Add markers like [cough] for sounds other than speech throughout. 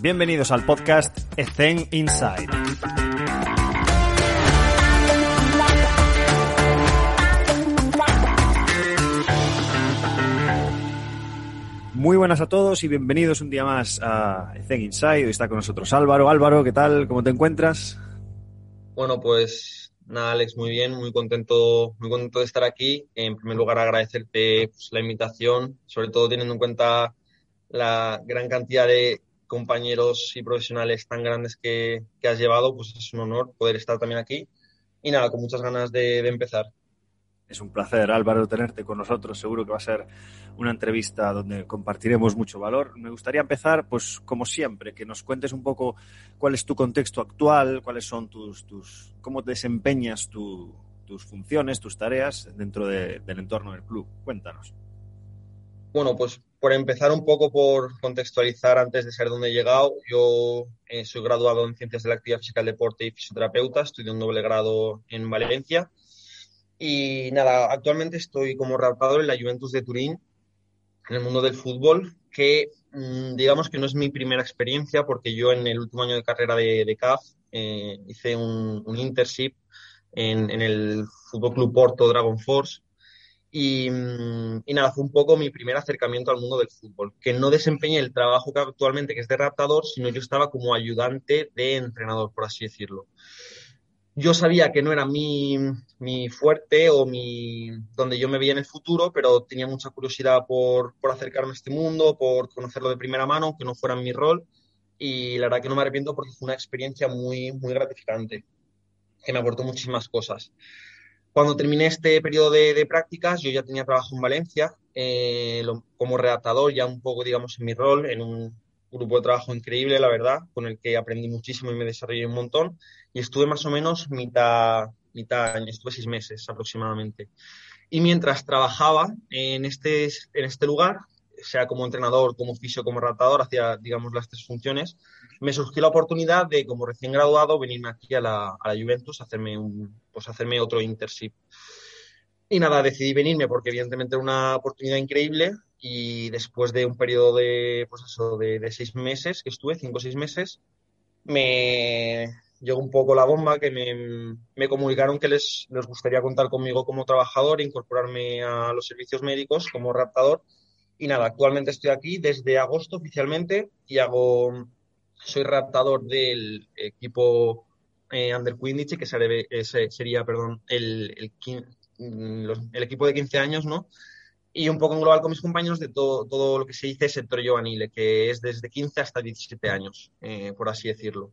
Bienvenidos al podcast Ethen Inside. Muy buenas a todos y bienvenidos un día más a Ethen Inside. Hoy está con nosotros Álvaro. Álvaro, ¿qué tal? ¿Cómo te encuentras? Bueno, pues nada, Alex, muy bien, muy contento, muy contento de estar aquí. En primer lugar, agradecerte pues, la invitación, sobre todo teniendo en cuenta la gran cantidad de compañeros y profesionales tan grandes que, que has llevado, pues es un honor poder estar también aquí. Y nada, con muchas ganas de, de empezar. Es un placer, Álvaro, tenerte con nosotros. Seguro que va a ser una entrevista donde compartiremos mucho valor. Me gustaría empezar, pues, como siempre, que nos cuentes un poco cuál es tu contexto actual, cuáles son tus, tus cómo desempeñas tu, tus funciones, tus tareas dentro de, del entorno del club. Cuéntanos. Bueno, pues por empezar un poco por contextualizar antes de ser donde he llegado, yo eh, soy graduado en Ciencias de la Actividad Física, el Deporte y Fisioterapeuta, estudio un doble grado en Valencia. Y nada, actualmente estoy como rapado en la Juventus de Turín, en el mundo del fútbol, que mmm, digamos que no es mi primera experiencia porque yo en el último año de carrera de, de CAF eh, hice un, un internship en, en el Fútbol Club Porto Dragon Force y, y, nada, fue un poco mi primer acercamiento al mundo del fútbol, que no desempeñé el trabajo que actualmente que es de raptador, sino yo estaba como ayudante de entrenador, por así decirlo. Yo sabía que no era mi, mi fuerte o mi, donde yo me veía en el futuro, pero tenía mucha curiosidad por, por acercarme a este mundo, por conocerlo de primera mano, que no fuera mi rol, y la verdad que no me arrepiento porque fue una experiencia muy, muy gratificante, que me aportó muchísimas cosas. Cuando terminé este periodo de, prácticas, yo ya tenía trabajo en Valencia eh, lo, como redactador, ya un poco, digamos, en mi rol, en un grupo de trabajo increíble, la verdad, con el que aprendí muchísimo y me desarrollé un montón. Y estuve más o menos mitad, mitad año, estuve seis meses aproximadamente. Y mientras trabajaba en este, en este lugar, sea como entrenador, como fisio, como redactador, hacía, digamos, las tres funciones, me surgió la oportunidad de, como recién graduado, venirme aquí a la, a la Juventus hacerme, un, pues, hacerme otro internship. Y nada, decidí venirme porque evidentemente era una oportunidad increíble y después de un periodo de, pues eso, de, de seis meses que estuve, cinco o seis meses, me llegó un poco la bomba que me, me comunicaron que les, les gustaría contar conmigo como trabajador, incorporarme a los servicios médicos como raptador. Y nada, actualmente estoy aquí desde agosto oficialmente y hago soy raptador del equipo eh, Under 15, que ese sería perdón, el, el, los, el, equipo de 15 años, ¿no? Y un poco en global con mis compañeros de todo, todo lo que se dice sector juvenil, que es desde 15 hasta 17 años, eh, por así decirlo.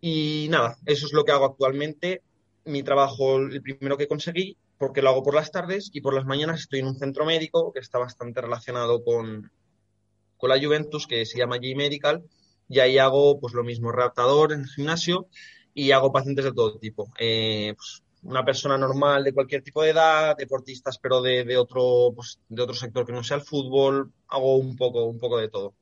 Y nada, eso es lo que hago actualmente. Mi trabajo, el primero que conseguí, porque lo hago por las tardes y por las mañanas estoy en un centro médico que está bastante relacionado con, con la Juventus, que se llama G-Medical, y ahí hago pues lo mismo, raptador en el gimnasio y hago pacientes de todo tipo. Eh, pues, una persona normal de cualquier tipo de edad, deportistas pero de, de, otro pues, de otro sector que no sea el fútbol, hago un poco un poco de todo.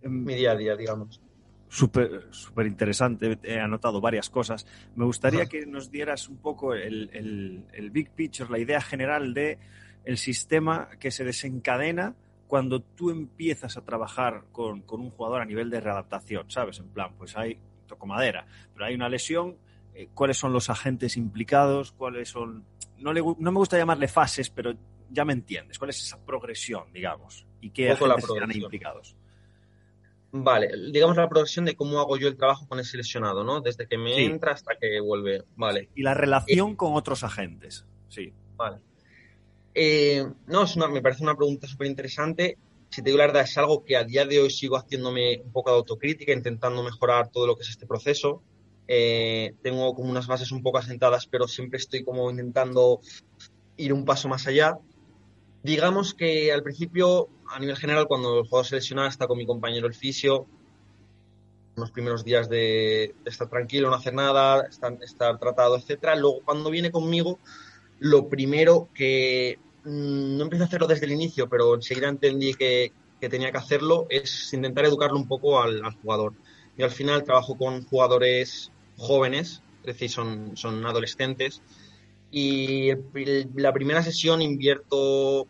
Mi día a día, digamos. Súper súper interesante, he anotado varias cosas. Me gustaría Ajá. que nos dieras un poco el, el, el big picture, la idea general de el sistema que se desencadena cuando tú empiezas a trabajar con, con, un jugador a nivel de readaptación, ¿sabes? En plan, pues hay, toco madera, pero hay una lesión, eh, ¿cuáles son los agentes implicados? ¿Cuáles son...? No, le, no, me gusta llamarle fases, pero ya me entiendes. ¿Cuál es esa progresión, digamos? ¿Y qué agentes están implicados? Vale, digamos la progresión de cómo hago yo el trabajo con ese lesionado, ¿no? Desde que me sí. entra hasta que vuelve. Vale. Y la relación eh, con otros agentes, sí. Vale. Eh, no, es una, me parece una pregunta súper interesante. Si te digo la verdad, es algo que a día de hoy sigo haciéndome un poco de autocrítica, intentando mejorar todo lo que es este proceso. Eh, tengo como unas bases un poco asentadas, pero siempre estoy como intentando ir un paso más allá. Digamos que al principio, a nivel general, cuando el jugador se lesiona, está con mi compañero el fisio, los primeros días de, estar tranquilo, no hacer nada, estar, tratado, etcétera. Luego, cuando viene conmigo, lo primero que mmm, no empecé a hacerlo desde el inicio, pero enseguida entendí que, que tenía que hacerlo, es intentar educarlo un poco al, al, jugador. Y al final trabajo con jugadores jóvenes, es decir, son, son adolescentes, y el, la primera sesión invierto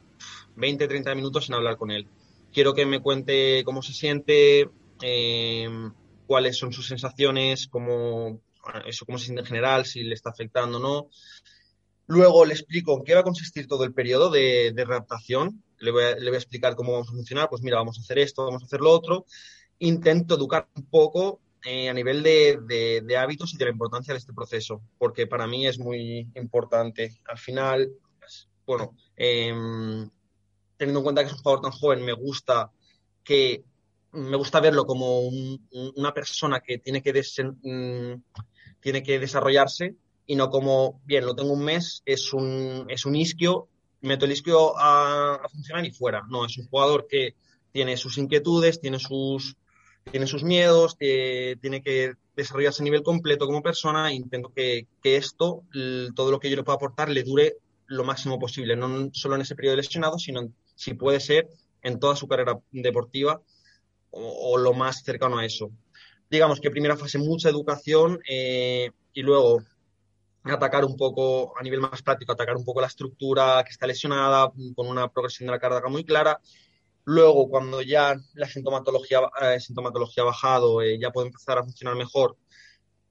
20, 30 minutos en hablar con él. Quiero que me cuente cómo se siente, eh, cuáles son sus sensaciones, cómo, eso, cómo se siente en general, si le está afectando o no. Luego le explico en qué va a consistir todo el periodo de, de. Le voy, a, le voy, a, explicar cómo vamos a funcionar. Pues mira, vamos a hacer esto, vamos a hacer lo otro. Intento educar un poco eh, a nivel de, hábitos y de la importancia de este proceso, porque para mí es muy importante. Al final, bueno, eh, teniendo en cuenta que es un jugador tan joven, me gusta que me gusta verlo como un, una persona que tiene que, mm, tiene que desarrollarse y no como, bien, lo tengo un mes, es un, es un isquio, meto el isquio a, a funcionar y fuera. No, es un jugador que tiene sus inquietudes, tiene sus, tiene sus miedos, tiene que desarrollarse a nivel completo como persona e intento que, esto, todo lo que yo le pueda aportar, le dure lo máximo posible, no solo en ese periodo lesionado, sino si puede ser en toda su carrera deportiva o, o lo más cercano a eso. Digamos que primera fase mucha educación eh, y luego atacar un poco a nivel más práctico, atacar un poco la estructura que está lesionada con una progresión de la carga muy clara Luego, cuando ya la sintomatología, eh, sintomatología ha bajado, eh, ya puede empezar a funcionar mejor,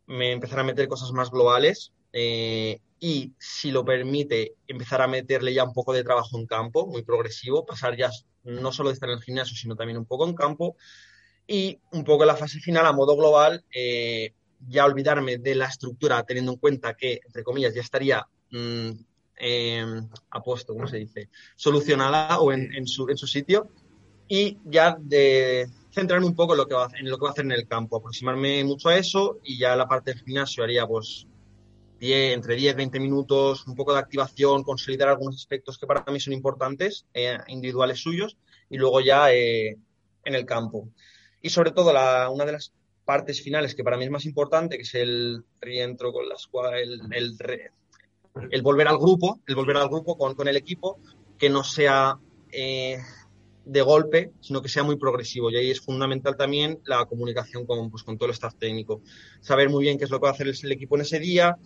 me empezar a meter cosas más globales eh, y, si lo permite, empezar a meterle ya un poco de trabajo en campo, muy progresivo, pasar ya no solo de estar en el gimnasio, sino también un poco en campo. Y un poco la fase final, a modo global, eh, ya olvidarme de la estructura, teniendo en cuenta que, entre comillas, ya estaría mmm, eh, apuesto, ¿cómo se dice? Solucionada o en, en, su, en su sitio y ya de centrarme un poco en lo que va a hacer, en lo que va a hacer en el campo, aproximarme mucho a eso y ya la parte del gimnasio haría pues 10, entre 10, 20 minutos, un poco de activación, consolidar algunos aspectos que para mí son importantes, eh, individuales suyos, y luego ya eh, en el campo. Y sobre todo la, una de las partes finales que para mí es más importante, que es el reentro con las el, el, el, volver al grupo, el volver al grupo con, con el equipo, que no sea eh, de golpe, sino que sea muy progresivo. Y ahí es fundamental también la comunicación con, pues, con todo el staff técnico. Saber muy bien qué es lo que va a hacer el, equipo en ese día,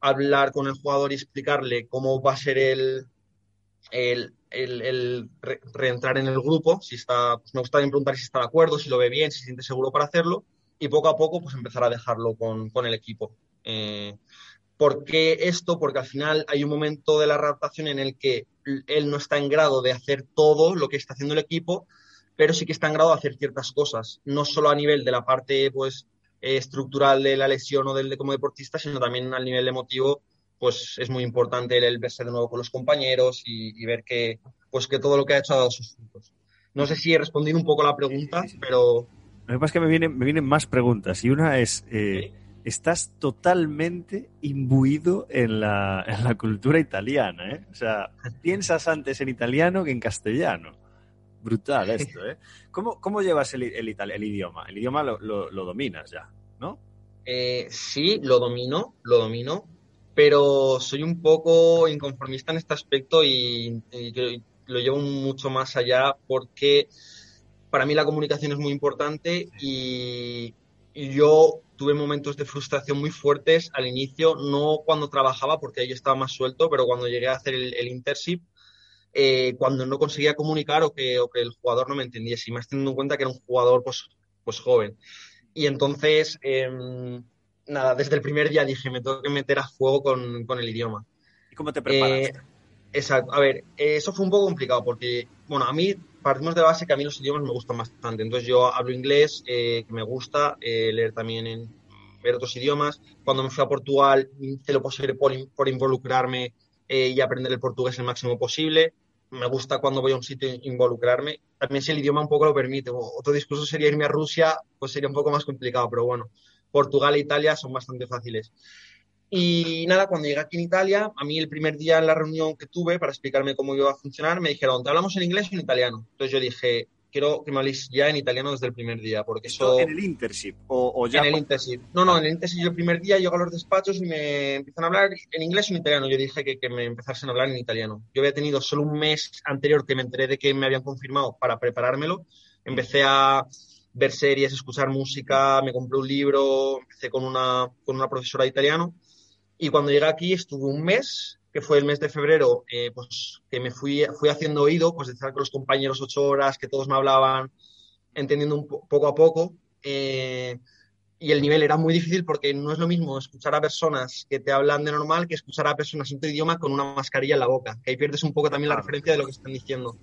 hablar con el jugador y explicarle cómo va a ser el, el, el, el re, reentrar en el grupo. Si está, pues me gusta preguntar si está de acuerdo, si lo ve bien, si se siente seguro para hacerlo. Y poco a poco, pues empezar a dejarlo con, con el equipo. Eh, ¿Por qué esto? Porque al final hay un momento de la adaptación en el que él no está en grado de hacer todo lo que está haciendo el equipo, pero sí que está en grado de hacer ciertas cosas, no solo a nivel de la parte pues estructural de la lesión o del de como deportista, sino también al nivel emotivo, pues es muy importante el, el verse de nuevo con los compañeros y, y, ver que pues que todo lo que ha hecho ha dado sus frutos. No sé si he respondido un poco a la pregunta, pero lo que pasa es que me vienen, me vienen más preguntas y una es eh, estás totalmente imbuido en la, en la cultura italiana, ¿eh? O sea, piensas antes en italiano que en castellano. Brutal esto, ¿eh? ¿Cómo, cómo llevas el, el, el, idioma? El idioma lo, lo, lo dominas ya, ¿no? Eh, sí, lo domino, lo domino, pero soy un poco inconformista en este aspecto y, y lo llevo mucho más allá porque para mí la comunicación es muy importante y, y yo tuve momentos de frustración muy fuertes al inicio, no cuando trabajaba, porque ahí estaba más suelto, pero cuando llegué a hacer el, el internship, eh, cuando no conseguía comunicar o que, o que, el jugador no me entendiese, y más teniendo en cuenta que era un jugador pues, pues joven. Y entonces, eh, nada, desde el primer día dije, me tengo que meter a fuego con, con el idioma. ¿Y cómo te preparas? Eh, exacto, a ver, eso fue un poco complicado porque, bueno, a mí partimos de base que a mí los idiomas me gustan bastante. Entonces yo hablo inglés, eh, que me gusta, eh, leer también en ver otros idiomas. Cuando me fui a Portugal hice lo posible por, por involucrarme eh, y aprender el portugués el máximo posible. Me gusta cuando voy a un sitio involucrarme. También si el idioma un poco lo permite. Otro discurso sería irme a Rusia, pues sería un poco más complicado, pero bueno, Portugal e Italia son bastante fáciles. Y nada, cuando llegué aquí en Italia, a mí el primer día en la reunión que tuve para explicarme cómo iba a funcionar, me dijeron, ¿te hablamos en inglés o en italiano? Entonces yo dije, quiero que me habléis ya en italiano desde el primer día, porque eso... ¿En el internship? O, o ya en el internship. No, no, en el internship yo el primer día llego a los despachos y me empiezan a hablar en inglés o en italiano. Yo dije que, que me empezasen a hablar en italiano. Yo había tenido solo un mes anterior que me enteré de que me habían confirmado para preparármelo. Empecé a ver series, escuchar música, me compré un libro, empecé con una, con una profesora de italiano y cuando llegué aquí estuve un mes, que fue el mes de febrero, eh, pues que me fui, fui haciendo oído, pues de estar con los compañeros ocho horas, que todos me hablaban, entendiendo un poco a poco. Eh, y el nivel era muy difícil porque no es lo mismo escuchar a personas que te hablan de normal que escuchar a personas en tu idioma con una mascarilla en la boca, que ahí pierdes un poco también la referencia de lo que están diciendo.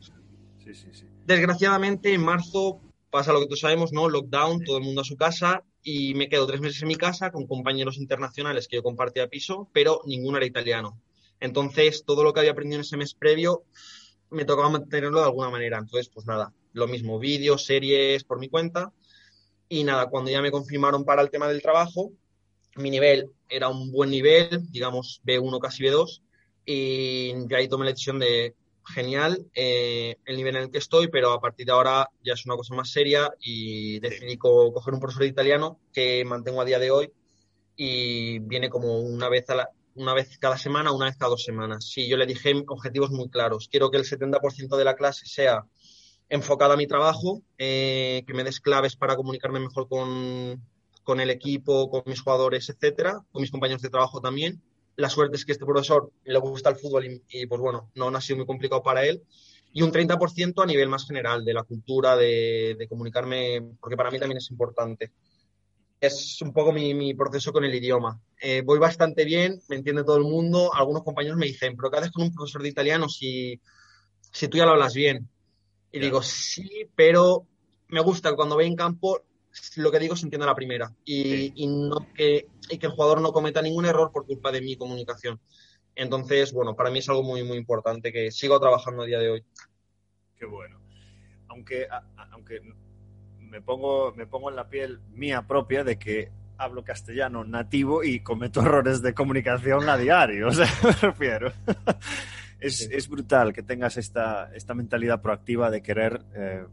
Sí, sí, sí. Desgraciadamente, en marzo pasa lo que todos sabemos, ¿no? Lockdown, todo el mundo a su casa y me quedo tres meses en mi casa con compañeros internacionales que yo compartía piso, pero ninguno era italiano. Entonces, todo lo que había aprendido en ese mes previo me tocaba mantenerlo de alguna manera. Entonces, pues nada, lo mismo, vídeos, series por mi cuenta y nada, cuando ya me confirmaron para el tema del trabajo, mi nivel era un buen nivel, digamos B1 casi B2, y ya ahí tomé la decisión de genial eh, el nivel en el que estoy, pero a partir de ahora ya es una cosa más seria y decidí coger un profesor de italiano que mantengo a día de hoy y viene como una vez a la, una vez cada semana, una vez cada dos semanas. Sí, yo le dije objetivos muy claros. Quiero que el 70% de la clase sea enfocada a mi trabajo, eh, que me des claves para comunicarme mejor con, con, el equipo, con mis jugadores, etcétera, con mis compañeros de trabajo también. La suerte es que este profesor le gusta el fútbol y, pues bueno, no, ha sido muy complicado para él. Y un 30% a nivel más general, de la cultura, de, de, comunicarme, porque para mí también es importante. Es un poco mi, mi proceso con el idioma. Eh, voy bastante bien, me entiende todo el mundo. Algunos compañeros me dicen, pero ¿qué haces con un profesor de italiano si, si tú ya lo hablas bien? Y digo, sí, pero me gusta cuando ve en campo lo que digo se entiende a la primera y, no que, y que el jugador no cometa ningún error por culpa de mi comunicación. Entonces, bueno, para mí es algo muy, muy importante que sigo trabajando a día de hoy. Qué bueno. Aunque, aunque me, pongo, me pongo en la piel mía propia de que hablo castellano nativo y cometo [laughs] errores de comunicación a diario, [laughs] o sea, me refiero [laughs] es, brutal que tengas esta, esta mentalidad proactiva de querer, eh,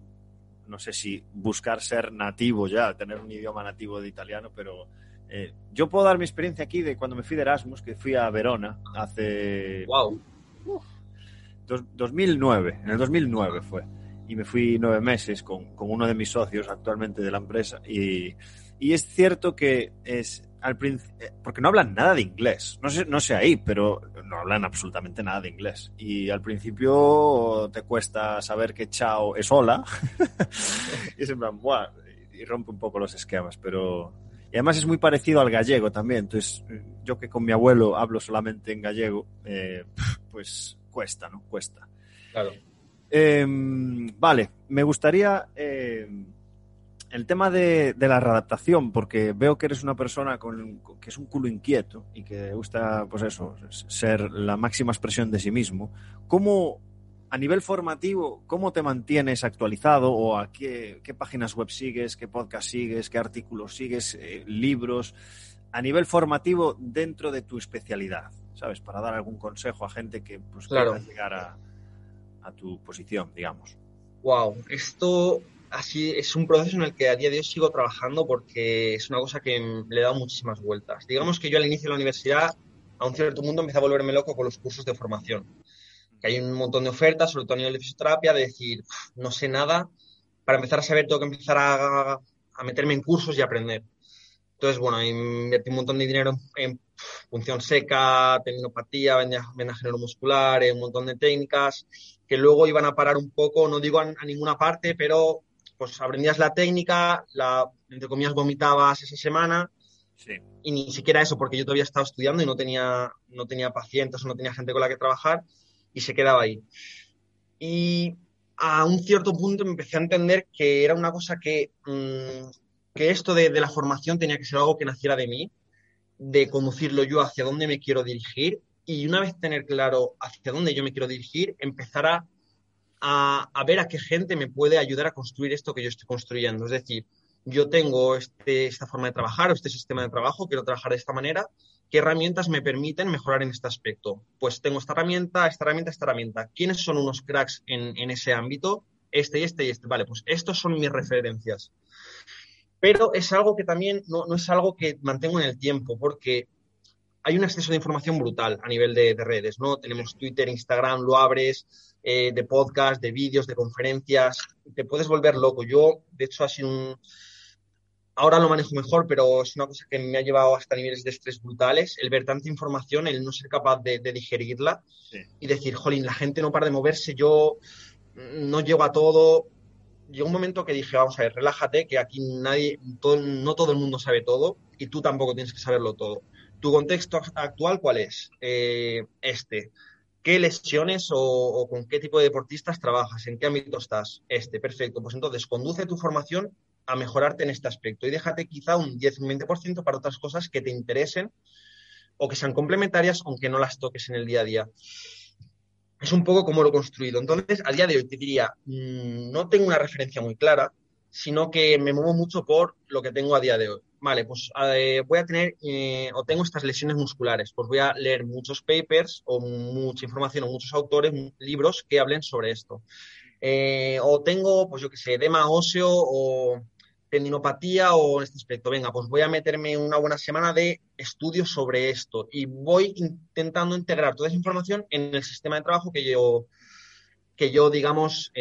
no sé si buscar ser nativo ya, tener un idioma nativo de italiano, pero eh, yo puedo dar mi experiencia aquí de cuando me fui de Erasmus, que fui a Verona hace... ¡Wow! 2009, en el 2009 fue. Y me fui nueve meses con, con uno de mis socios actualmente de la empresa. Y, y es cierto que es, al eh, porque no hablan nada de inglés. No sé, no sé ahí, pero no hablan absolutamente nada de inglés. Y al principio te cuesta saber que chao es hola. [laughs] y es y rompe un poco los esquemas, pero... Y además es muy parecido al gallego también. Entonces, yo que con mi abuelo hablo solamente en gallego, eh, pues cuesta, ¿no? Cuesta. Claro. Em, vale, me gustaría... Em, el tema de, la readaptación, porque veo que eres una persona con, que es un culo inquieto y que gusta, pues eso, ser la máxima expresión de sí mismo. ¿Cómo, a nivel formativo, cómo te mantienes actualizado o a qué, páginas web sigues, qué podcast sigues, qué artículos sigues, eh, libros? A nivel formativo, dentro de tu especialidad, ¿sabes? Para dar algún consejo a gente que pues, quiera llegar a, a tu posición, digamos. Wow, esto así es un proceso en el que a día de hoy sigo trabajando porque es una cosa que le he dado muchísimas vueltas. Digamos que yo al inicio de la universidad, a un cierto mundo, empecé a volverme loco con los cursos de formación. Que hay un montón de ofertas, sobre todo a nivel de fisioterapia, de decir, no sé nada, para empezar a saber tengo que empezar a, a meterme en cursos y aprender. Entonces, bueno, invertí un montón de dinero en función seca, tendinopatía, vendaje neuromuscular, un montón de técnicas que luego iban a parar un poco, no digo a ninguna parte, pero pues aprendías la técnica, la, entre comillas, vomitabas esa semana. Y ni siquiera eso, porque yo todavía estaba estudiando y no tenía, no tenía pacientes o no tenía gente con la que trabajar y se quedaba ahí. Y a un cierto punto me empecé a entender que era una cosa que, mm, que esto de, de, la formación tenía que ser algo que naciera de mí, de conducirlo yo hacia dónde me quiero dirigir y una vez tener claro hacia dónde yo me quiero dirigir, empezar a a, ver a qué gente me puede ayudar a construir esto que yo estoy construyendo. Es decir, yo tengo este, esta forma de trabajar o este sistema de trabajo, quiero trabajar de esta manera, ¿qué herramientas me permiten mejorar en este aspecto? Pues tengo esta herramienta, esta herramienta, esta herramienta. ¿Quiénes son unos cracks en, ese ámbito? Este y este y este. Vale, pues estos son mis referencias. Pero es algo que también no, es algo que mantengo en el tiempo, porque hay un exceso de información brutal a nivel de, de redes, ¿no? Tenemos Twitter, Instagram, lo abres, eh, de podcast, de vídeos, de conferencias, te puedes volver loco. Yo, de hecho, ha sido un... Ahora lo manejo mejor, pero es una cosa que me ha llevado hasta niveles de estrés brutales, el ver tanta información, el no ser capaz de, digerirla y decir, jolín, la gente no para de moverse, yo no llego a todo. llegó un momento que dije, vamos a ver, relájate, que aquí nadie, no todo el mundo sabe todo y tú tampoco tienes que saberlo todo. ¿Tu contexto actual cuál es? Eh, este. ¿Qué lesiones o, con qué tipo de deportistas trabajas? ¿En qué ámbito estás? Este, perfecto. Pues entonces conduce tu formación a mejorarte en este aspecto y déjate quizá un 10 un 20% para otras cosas que te interesen o que sean complementarias, aunque no las toques en el día a día. Es un poco como lo he construido. Entonces, a día de hoy te diría, mm, no tengo una referencia muy clara, sino que me muevo mucho por lo que tengo a día de hoy vale, pues eh, voy a tener eh, o tengo estas lesiones musculares, pues voy a leer muchos papers o mucha información o muchos autores, libros que hablen sobre esto. Eh, o tengo, pues yo qué sé, edema óseo o tendinopatía o en este aspecto. Venga, pues voy a meterme una buena semana de estudios sobre esto y voy intentando integrar toda esa información en el sistema de trabajo que yo, que yo digamos,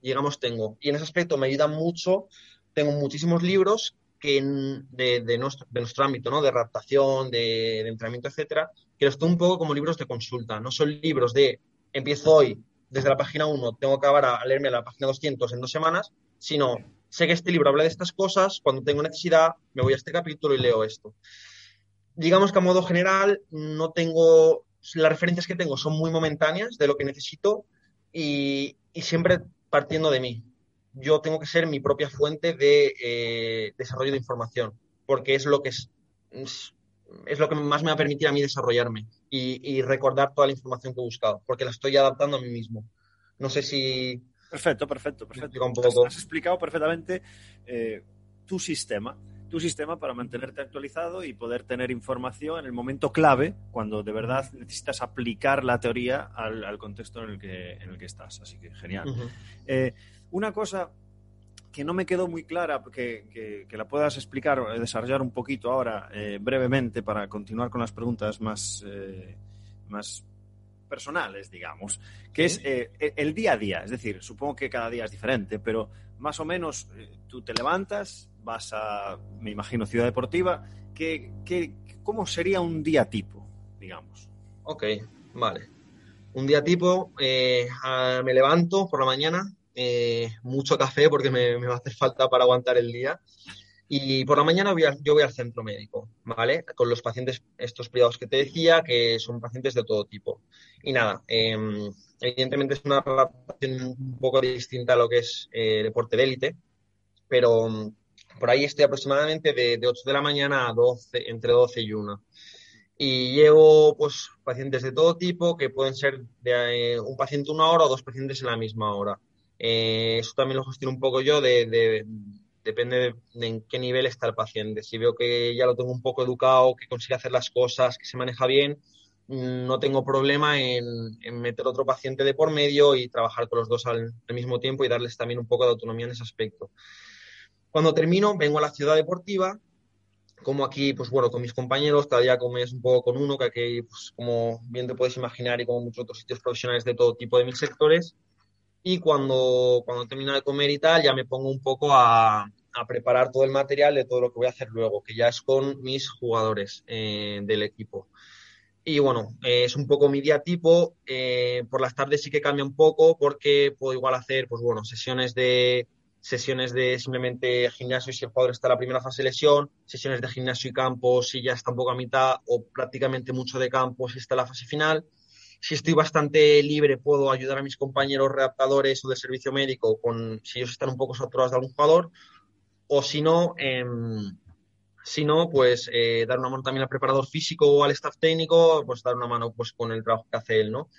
digamos, tengo. Y en ese aspecto me ayuda mucho. Tengo muchísimos libros de, nuestro, ámbito, ¿no? De adaptación, de, entrenamiento, etcétera, que los tengo un poco como libros de consulta. No son libros de empiezo hoy desde la página 1, tengo que acabar a leerme la página 200 en dos semanas, sino sé que este libro habla de estas cosas, cuando tengo necesidad me voy a este capítulo y leo esto. Digamos que a modo general no tengo, las referencias que tengo son muy momentáneas de lo que necesito y siempre partiendo de mí yo tengo que ser mi propia fuente de eh, desarrollo de información, porque es lo que es, es, lo que más me va a permitir a mí desarrollarme y, recordar toda la información que he buscado, porque la estoy adaptando a mí mismo. No sé si... Perfecto, perfecto, perfecto. Has, explicado perfectamente eh, tu sistema, tu sistema para mantenerte actualizado y poder tener información en el momento clave, cuando de verdad necesitas aplicar la teoría al, contexto en el, que, en el que estás. Así que genial. Una cosa que no me quedó muy clara, que, que, la puedas explicar desarrollar un poquito ahora eh, brevemente para continuar con las preguntas más, eh, más personales, digamos, que es eh, el día a día. Es decir, supongo que cada día es diferente, pero más o menos tú te levantas, vas a, me imagino, Ciudad Deportiva. ¿qué, qué, cómo sería un día tipo, digamos? Ok, vale. Un día tipo, me levanto por la mañana, eh, mucho café porque me, va a hacer falta para aguantar el día. Y por la mañana voy yo voy al centro médico, ¿vale? Con los pacientes, estos privados que te decía, que son pacientes de todo tipo. Y nada, em, evidentemente es una relación un poco distinta a lo que es eh, deporte de élite, pero mm, por ahí estoy aproximadamente de, 8 de la mañana a 12, entre 12 y 1. Y llevo pues pacientes de todo tipo, que pueden ser de eh, un paciente una hora o dos pacientes en la misma hora. Eh, eso también lo gestiono un poco yo, de, depende de, en qué nivel está el paciente. Si veo que ya lo tengo un poco educado, que consigue hacer las cosas, que se maneja bien, mm, no tengo problema en, meter otro paciente de por medio y trabajar con los dos al, mismo tiempo y darles también un poco de autonomía en ese aspecto. Cuando termino, vengo a la ciudad deportiva, como aquí, pues bueno, con mis compañeros, cada día comes un poco con uno, que aquí, pues como bien te puedes imaginar, y como muchos otros sitios profesionales de todo tipo de mil sectores, y cuando, cuando termino de comer y tal, ya me pongo un poco a, a preparar todo el material de todo lo que voy a hacer luego, que ya es con mis jugadores eh, del equipo. Y bueno, eh, es un poco mi día tipo. Eh, por las tardes sí que cambia un poco porque puedo igual hacer, pues bueno, sesiones de sesiones de simplemente gimnasio si el jugador está en la primera fase de lesión, sesiones de gimnasio y campo si ya está un poco a mitad o prácticamente mucho de campo si está en la fase final si estoy bastante libre, puedo ayudar a mis compañeros readaptadores o de servicio médico con si ellos están un poco saturados de algún jugador. O si no, em, si no, pues eh, dar una mano también al preparador físico o al staff técnico, pues dar una mano pues con el trabajo que hace él, ¿no?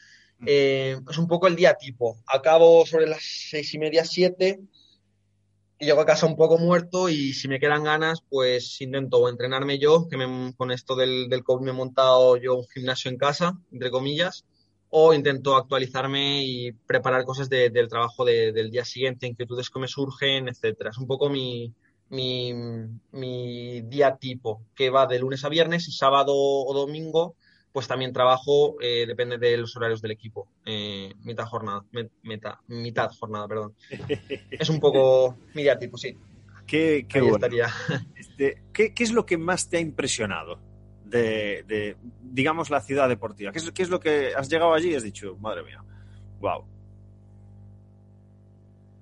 Eh, es un poco el día tipo. Acabo sobre las seis y media, siete, y llego a casa un poco muerto y si me quedan ganas, pues intento entrenarme yo, que con esto del, del COVID me he montado yo un gimnasio en casa, entre comillas, o intento actualizarme y preparar cosas del trabajo del día siguiente, inquietudes que me surgen, etcétera. Es un poco mi, mi, día tipo, que va de lunes a viernes y sábado o domingo, pues también trabajo, eh, depende de los horarios del equipo, eh, mitad jornada, mitad jornada, perdón. [laughs] es un poco mi día tipo, sí. Qué, qué este, ¿qué, ¿Qué es lo que más te ha impresionado de, digamos, la ciudad deportiva? ¿Qué es, ¿Qué es, lo que has llegado allí y has dicho, madre mía, wow?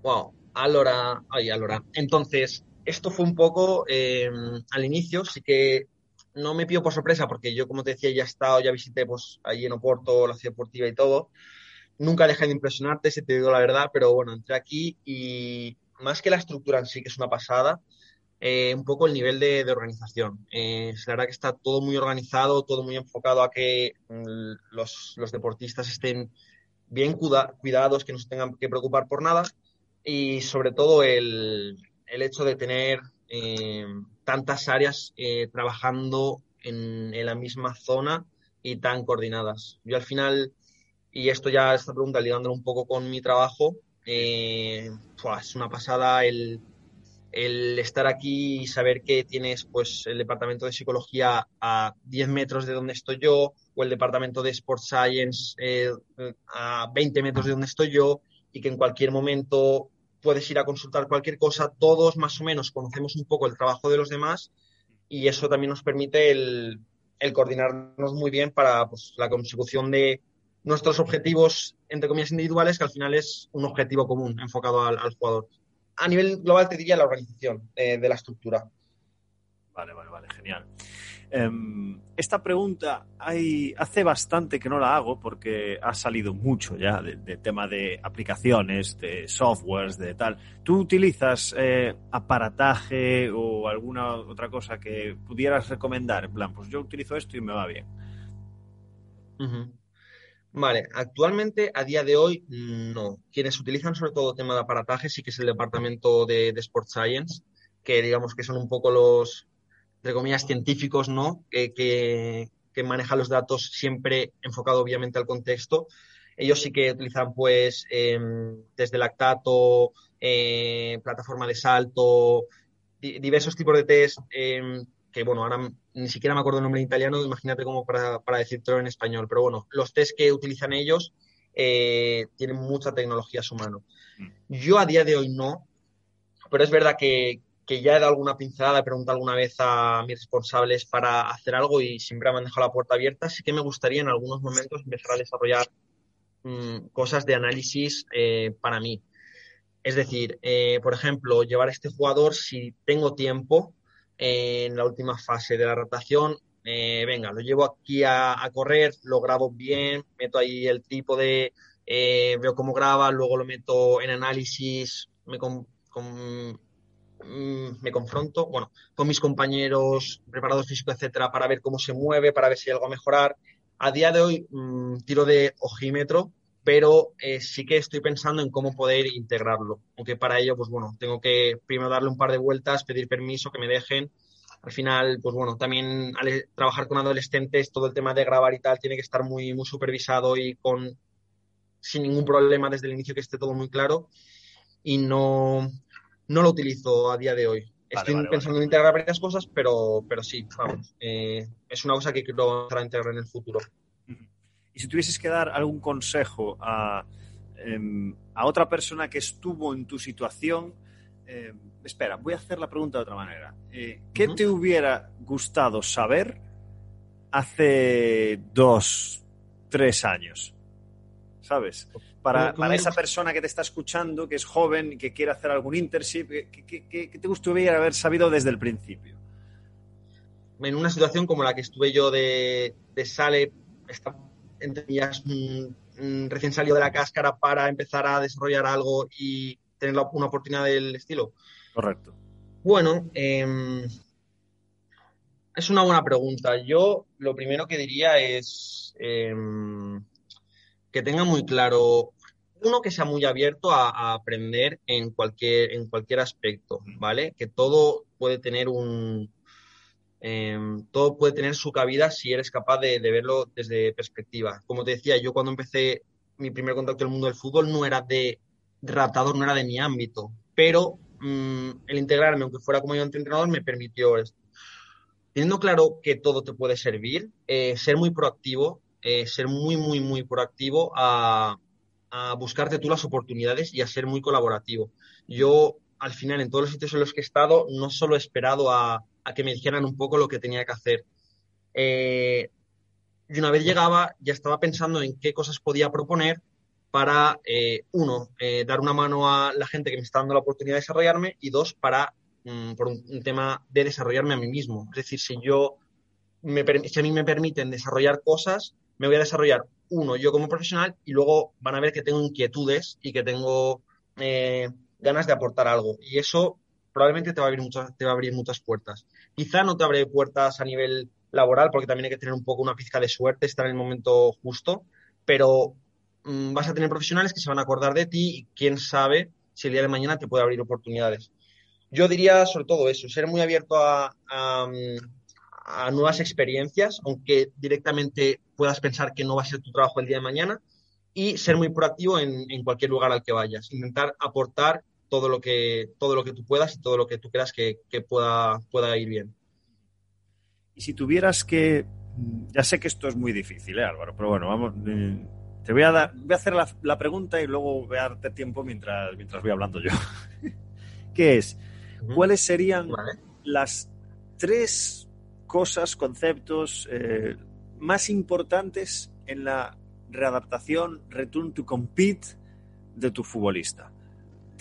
Wow. Alora, ay. Entonces, esto fue un poco eh, al inicio, sí que no me pido por sorpresa, porque yo, como te decía, ya he estado, ya visité pues allí en Oporto, la ciudad deportiva y todo. Nunca dejé de impresionarte, si te digo la verdad, pero bueno, entré aquí y más que la estructura en sí, que es una pasada, eh, un poco el nivel de, organización. Eh, la verdad que está todo muy organizado, todo muy enfocado a que mm, los, los, deportistas estén bien cuidados, que no se tengan que preocupar por nada y sobre todo el, el hecho de tener eh, tantas áreas eh, trabajando en, en, la misma zona y tan coordinadas. Yo al final, y esto ya, esta pregunta ligándolo un poco con mi trabajo, eh, es una pasada el, el estar aquí y saber que tienes pues el departamento de psicología a 10 metros de donde estoy yo o el departamento de Sports Science eh, a 20 metros de donde estoy yo y que en cualquier momento puedes ir a consultar cualquier cosa, todos más o menos conocemos un poco el trabajo de los demás y eso también nos permite el, coordinarnos muy bien para pues, la consecución de nuestros objetivos, entre comillas, individuales, que al final es un objetivo común enfocado al, jugador. A nivel global te diría la organización eh, de la estructura. Vale, vale, vale, genial. Em, esta pregunta hay, hace bastante que no la hago porque ha salido mucho ya de, tema de aplicaciones, de softwares, de tal. ¿Tú utilizas eh, aparataje o alguna otra cosa que pudieras recomendar? En plan, pues yo utilizo esto y me va bien. Vale, actualmente a día de hoy no. Quienes utilizan sobre todo tema de aparataje sí que es el departamento de, de Sport Science, que digamos que son un poco los, entre comillas, científicos, ¿no? Que, que, manejan los datos siempre enfocado obviamente al contexto. Ellos sí que utilizan, pues, em, desde lactato, eh, plataforma de salto, diversos tipos de test em, que, bueno, ahora ni siquiera me acuerdo el nombre en italiano, imagínate cómo para, para decirlo en español, pero bueno, los test que utilizan ellos eh, tienen mucha tecnología a su mano. Mm. Yo a día de hoy no, pero es verdad que, que ya he dado alguna pincelada, he preguntado alguna vez a mis responsables para hacer algo y siempre me han dejado la puerta abierta. Sí que me gustaría en algunos momentos empezar a desarrollar mm, cosas de análisis eh, para mí. Es decir, eh, por ejemplo, llevar a este jugador si tengo tiempo en la última fase de la rotación. venga, lo llevo aquí a, correr, lo grabo bien, meto ahí el tipo de, veo cómo graba, luego lo meto en análisis, me con, Mm, me confronto, bueno, con mis compañeros preparados físicos, etcétera, para ver cómo se mueve, para ver si hay algo a mejorar. A día de hoy mm, tiro de ojímetro, pero eh, sí que estoy pensando en cómo poder integrarlo. Aunque para ello, pues bueno, tengo que primero darle un par de vueltas, pedir permiso, que me dejen. Al final, pues bueno, también al trabajar con adolescentes, todo el tema de grabar y tal tiene que estar muy, muy supervisado y con sin ningún problema desde el inicio que esté todo muy claro. Y no, no lo utilizo a día de hoy. Estoy pensando en integrar varias cosas, pero, pero sí, vamos. Eh, es una cosa que quiero empezar a integrar en el futuro. Y si tuvieses que dar algún consejo a, em, a otra persona que estuvo en tu situación, em, espera, voy a hacer la pregunta de otra manera. Eh, ¿Qué te hubiera gustado saber hace dos, tres años? ¿Sabes? para, esa persona que te está escuchando, que es joven y que quiere hacer algún internship? ¿Qué, te gustaría haber sabido desde el principio? En una situación como la que estuve yo de, de Sale, entre recién salido de la cáscara para empezar a desarrollar algo y tener una oportunidad del estilo. Correcto. Bueno, em, es una buena pregunta. Yo lo primero que diría es em, que tenga muy claro, uno que sea muy abierto a, aprender en cualquier, en cualquier aspecto, ¿vale? Que todo puede tener un, em, todo puede tener su cabida si eres capaz de, verlo desde perspectiva. Como te decía, yo cuando empecé mi primer contacto con el mundo del fútbol no era de, ratador, no era de mi ámbito, pero mm, el integrarme, aunque fuera como yo entrenador, me permitió esto. Teniendo claro que todo te puede servir, eh, ser muy proactivo, eh, ser muy, muy, muy proactivo a, buscarte tú las oportunidades y a ser muy colaborativo. Yo, al final, en todos los sitios en los que he estado, no solo he esperado a, que me dijeran un poco lo que tenía que hacer. Eh, y una vez llegaba, ya estaba pensando en qué cosas podía proponer para, eh, uno, eh, dar una mano a la gente que me está dando la oportunidad de desarrollarme y dos, para, mm, por un, tema de desarrollarme a mí mismo. Es decir, si yo, si a mí me permiten desarrollar cosas, me voy a desarrollar, uno, yo como profesional y luego van a ver que tengo inquietudes y que tengo ganas de aportar algo. Y eso probablemente te va, a abrir muchas, te va a abrir muchas puertas. Quizá no te abre puertas a nivel laboral, porque también hay que tener un poco una pizca de suerte, estar en el momento justo, pero Mm, vas a tener profesionales que se van a acordar de ti y quién sabe si el día de mañana te puede abrir oportunidades. Yo diría sobre todo eso, ser muy abierto a, nuevas experiencias, aunque directamente puedas pensar que no va a ser tu trabajo el día de mañana, y ser muy proactivo en, cualquier lugar al que vayas. Intentar aportar todo lo que, todo lo que tú puedas y todo lo que tú creas que, pueda, pueda ir bien. Y si tuvieras que, ya sé que esto es muy difícil, ¿eh, Álvaro, pero bueno, vamos, eh, te voy a, dar, voy a hacer la, pregunta y luego voy a darte tiempo mientras, mientras voy hablando yo. [laughs] ¿Qué es? ¿Cuáles serían las tres cosas, conceptos eh, más importantes en la readaptación, return to compete de tu futbolista?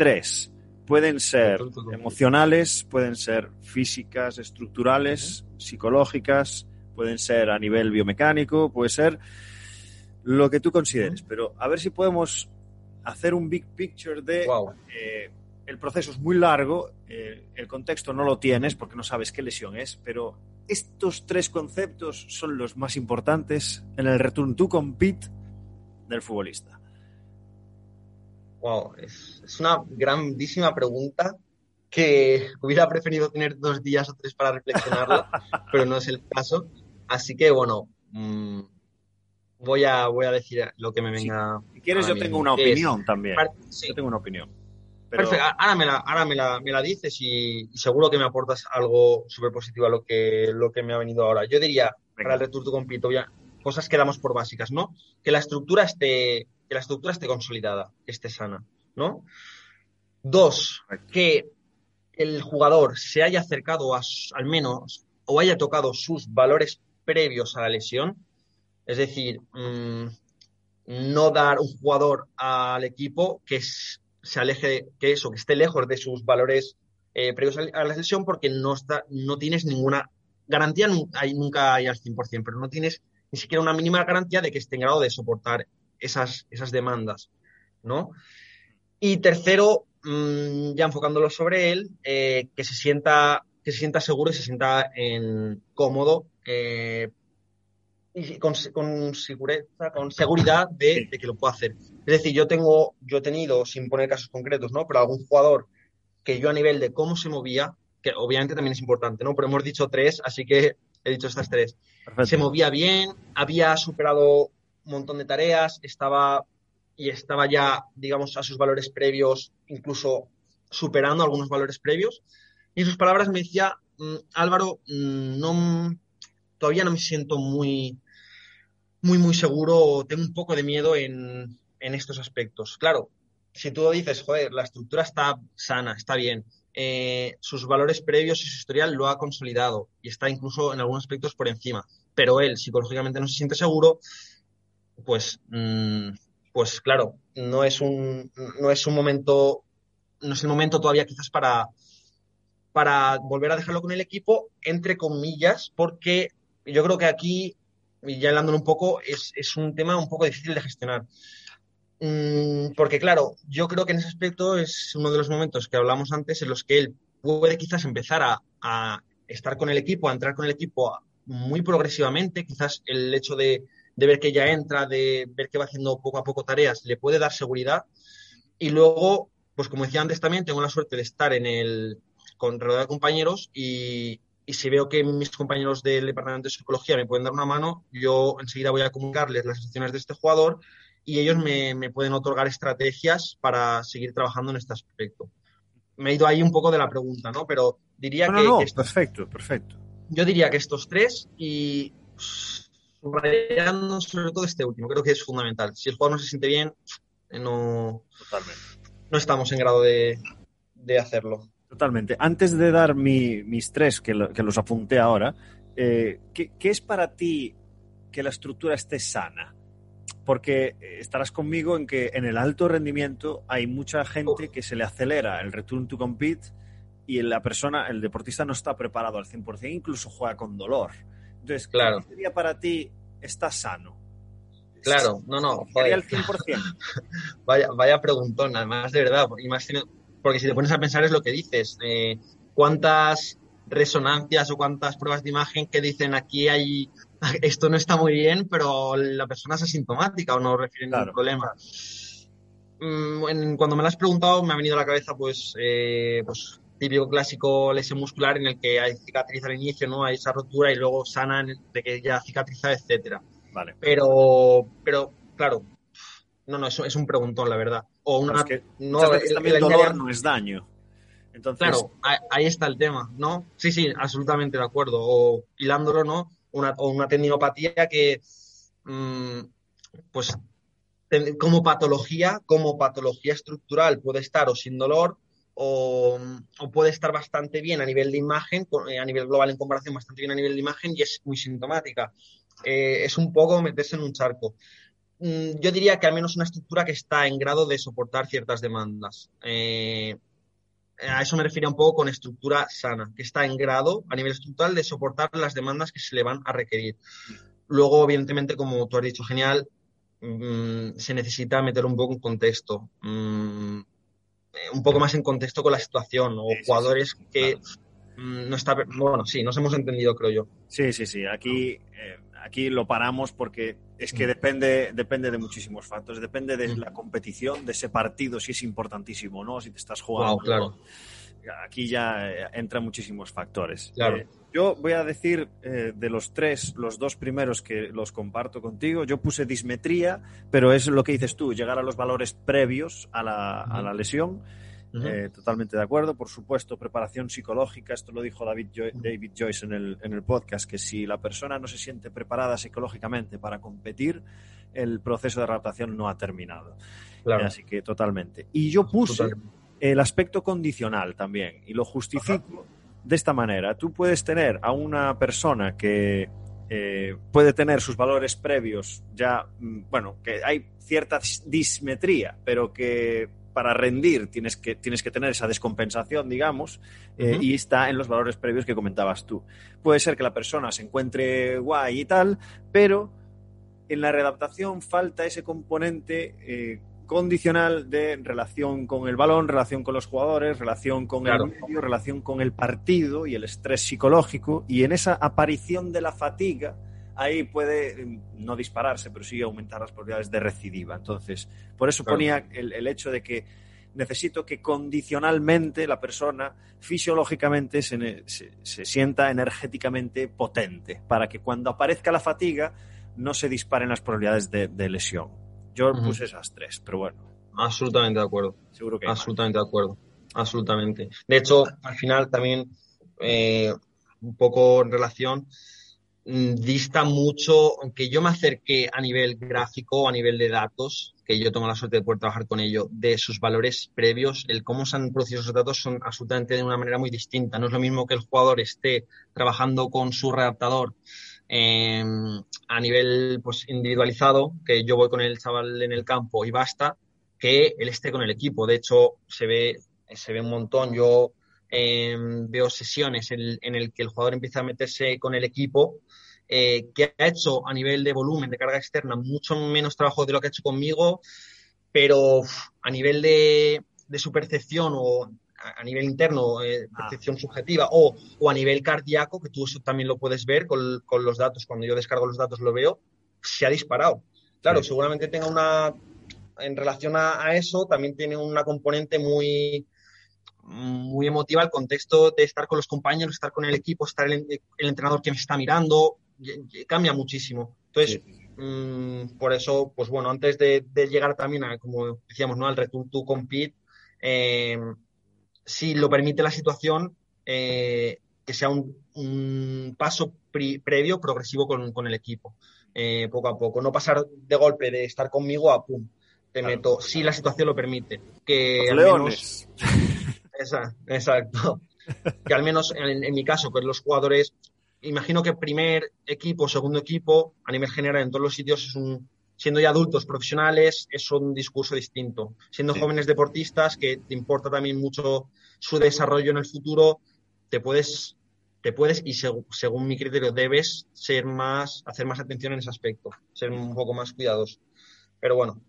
Tres. Pueden ser emocionales, pueden ser físicas, estructurales, psicológicas, pueden ser a nivel biomecánico, puede ser lo que tú consideres, pero a ver si podemos hacer un big picture de eh, el proceso es muy largo, eh, el contexto no lo tienes porque no sabes qué lesión es, pero estos tres conceptos son los más importantes en el return to compete del futbolista. Wow, es, una grandísima pregunta que hubiera preferido tener dos días o tres para reflexionarla, [laughs] pero no es el caso. Así que bueno, mm, voy a, voy a decir lo que me venga. Si quieres, yo tengo una opinión también. Yo tengo una opinión. Perfecto. Ahora, me la, ahora me, la, me la dices y, seguro que me aportas algo súper positivo a lo que, lo que me ha venido ahora. Yo diría, para el return to cosas que damos por básicas, ¿no? Que la estructura esté, que la estructura esté consolidada, que esté sana, ¿no? Dos, que el jugador se haya acercado a, al menos o haya tocado sus valores previos a la lesión, es decir, mm, no dar un jugador al equipo que se aleje, que eso, que esté lejos de sus valores eh, previos a la lesión porque no, está, no tienes ninguna garantía, hay, nunca hay al 100%, pero no tienes ni siquiera una mínima garantía de que esté en grado de soportar esas, esas demandas, ¿no? Y tercero, mm, ya enfocándolo sobre él, eh, que se sienta que se sienta seguro y se sienta en, cómodo eh, y con, con, con seguridad de, que lo pueda hacer. Es decir, yo tengo, yo he tenido, sin poner casos concretos, ¿no? Pero algún jugador que yo a nivel de cómo se movía, que obviamente también es importante, ¿no? Pero hemos dicho tres, así que he dicho estas tres. Se movía bien, había superado montón de tareas, estaba y estaba ya, digamos, a sus valores previos, incluso superando algunos valores previos. Y en sus palabras me decía, mm, Álvaro, mm, no, todavía no me siento muy, muy, muy seguro, tengo un poco de miedo en, estos aspectos. Claro, si tú dices, joder, la estructura está sana, está bien, eh, sus valores previos y su historial lo ha consolidado y está incluso en algunos aspectos por encima, pero él psicológicamente no se siente seguro, pues, mm, pues claro, no es un, no es un momento, no es el momento todavía quizás para, para volver a dejarlo con el equipo, entre comillas, porque yo creo que aquí, ya hablándolo un poco, es, un tema un poco difícil de gestionar. Mm, porque claro, yo creo que en ese aspecto es uno de los momentos que hablamos antes en los que él puede quizás empezar a, estar con el equipo, a entrar con el equipo muy progresivamente, quizás el hecho de, ver que ya entra, de ver que va haciendo poco a poco tareas, le puede dar seguridad. Y luego, pues como decía antes también, tengo la suerte de estar en el con rodeado de compañeros y, y si veo que mis compañeros del departamento de psicología me pueden dar una mano, yo enseguida voy a comunicarles las situaciones de este jugador y ellos me, pueden otorgar estrategias para seguir trabajando en este aspecto. Me he ido ahí un poco de la pregunta, ¿no? Pero diría que, no, perfecto, perfecto. Yo diría que estos tres y subrayando sobre todo este último, creo que es fundamental. Si el jugador no se siente bien, no, no estamos en grado de, de hacerlo. Totalmente. Antes de dar mis tres, que, los apunté ahora, eh, ¿qué, es para ti que la estructura esté sana? porque estarás conmigo en que en el alto rendimiento hay mucha gente que se le acelera el return to compete y la persona, el deportista no está preparado al 100%, incluso juega con dolor. Entonces, claro. ¿qué sería para ti estás sano? Claro, no, no. Joder. al [laughs] 100%. vaya, vaya preguntón, además de verdad, porque si te pones a pensar es lo que dices. Eh, ¿Cuántas resonancias o cuántas pruebas de imagen que dicen aquí hay [laughs] esto no está muy bien, pero la persona es asintomática o no refiere a ningún problema? Mm, cuando me lo has preguntado me ha venido a la cabeza pues, eh, pues típico clásico lesión muscular en el que hay cicatriz al inicio, ¿no? Hay esa rotura y luego sana de que ya cicatriza, etcétera. Vale. Pero, pero, claro, no, no, eso es un preguntón, la verdad. O una, que no, el, también dolor no es daño. Entonces... Claro, ahí está el tema, ¿no? Sí, sí, absolutamente de acuerdo. O hilándolo, ¿no? Una, o una tendinopatía que, mmm, pues, como patología, como patología estructural puede estar o sin dolor o, puede estar bastante bien a nivel de imagen, eh, a nivel global en comparación, bastante bien a nivel de imagen y es muy sintomática. Eh, es un poco meterse en un charco. Mm, yo diría que al menos una estructura que está en grado de soportar ciertas demandas. Eh, a eso me refiero un poco con estructura sana, que está en grado a nivel estructural de soportar las demandas que se le van a requerir. Luego, evidentemente, como tú has dicho, genial, mm, se necesita meter un poco en contexto. Mm, un poco más en contexto con la situación o jugadores que mm, no está bueno sí nos hemos entendido creo yo sí sí sí aquí eh, aquí lo paramos porque es que mm. depende depende de muchísimos factores depende de mm. la competición de ese partido si es importantísimo no si te estás jugando claro. Aquí ya eh, entran muchísimos factores claro. Yo voy a decir eh, de los tres, los dos primeros que los comparto contigo. Yo puse dismetría, pero es lo que dices tú, llegar a los valores previos a la, a la lesión. Eh, totalmente de acuerdo. Por supuesto, preparación psicológica. Esto lo dijo David, David Joyce en el, en el podcast, que si la persona no se siente preparada psicológicamente para competir, el proceso de adaptación no ha terminado. Claro. así que totalmente. Y yo puse el aspecto condicional también, y lo justifico de esta manera. Tú puedes tener a una persona que eh, puede tener sus valores previos ya, mm, bueno, que hay cierta dismetría, pero que para rendir tienes que, tienes que tener esa descompensación, digamos, eh, y está en los valores previos que comentabas tú. Puede ser que la persona se encuentre guay y tal, pero en la readaptación falta ese componente eh, condicional de relación con el balón, relación con los jugadores, relación con el medio, relación con el partido y el estrés psicológico. Y en esa aparición de la fatiga, ahí puede mm, no dispararse, pero sí aumentar las probabilidades de recidiva. Entonces, por eso ponía el, hecho de que necesito que condicionalmente la persona fisiológicamente se, se, sienta energéticamente potente, para que cuando aparezca la fatiga no se disparen las probabilidades de lesión. Yo puse esas tres, pero bueno. Absolutamente de acuerdo. Seguro que. Absolutamente de acuerdo. Absolutamente. De hecho, al final también, eh, un poco en relación, mm, dista mucho, aunque yo me acerqué a nivel gráfico, a nivel de datos, que yo tengo la suerte de poder trabajar con ello, de sus valores previos, el cómo se han producido esos datos son absolutamente de una manera muy distinta. No es lo mismo que el jugador esté trabajando con su readaptador Em, a nivel pues, individualizado, que yo voy con el chaval en el campo y basta, que él esté con el equipo. De hecho, se ve, se ve un montón. Yo em, veo sesiones en, en el que el jugador empieza a meterse con el equipo, eh, que ha hecho a nivel de volumen, de carga externa, mucho menos trabajo de lo que ha hecho conmigo, pero a nivel de, de su percepción o a nivel interno, eh, ah. percepción subjetiva, o, o, a nivel cardíaco, que tú eso también lo puedes ver con, con, los datos, cuando yo descargo los datos lo veo, se ha disparado. Claro, seguramente tenga una, en relación a, eso, también tiene una componente muy, muy emotiva el contexto de estar con los compañeros, estar con el equipo, estar el, el entrenador que me está mirando, cambia muchísimo. Entonces, mm, por eso, pues bueno, antes de, de, llegar también a, como decíamos, ¿no? al return to compete, eh, si lo permite la situación, eh, que sea un, paso previo, progresivo con, el equipo, eh, poco a poco. No pasar de golpe de estar conmigo a pum, te meto, si la situación lo permite. Que al menos. exacto. que al menos en, mi caso, pues los jugadores, imagino que primer equipo, segundo equipo, a nivel general en todos los sitios es un, siendo ya adultos profesionales es un discurso distinto. Siendo jóvenes deportistas, que te importa también mucho su desarrollo en el futuro, te puedes, te puedes y según mi criterio debes ser más, hacer más atención en ese aspecto, ser un poco más cuidadoso. Pero bueno,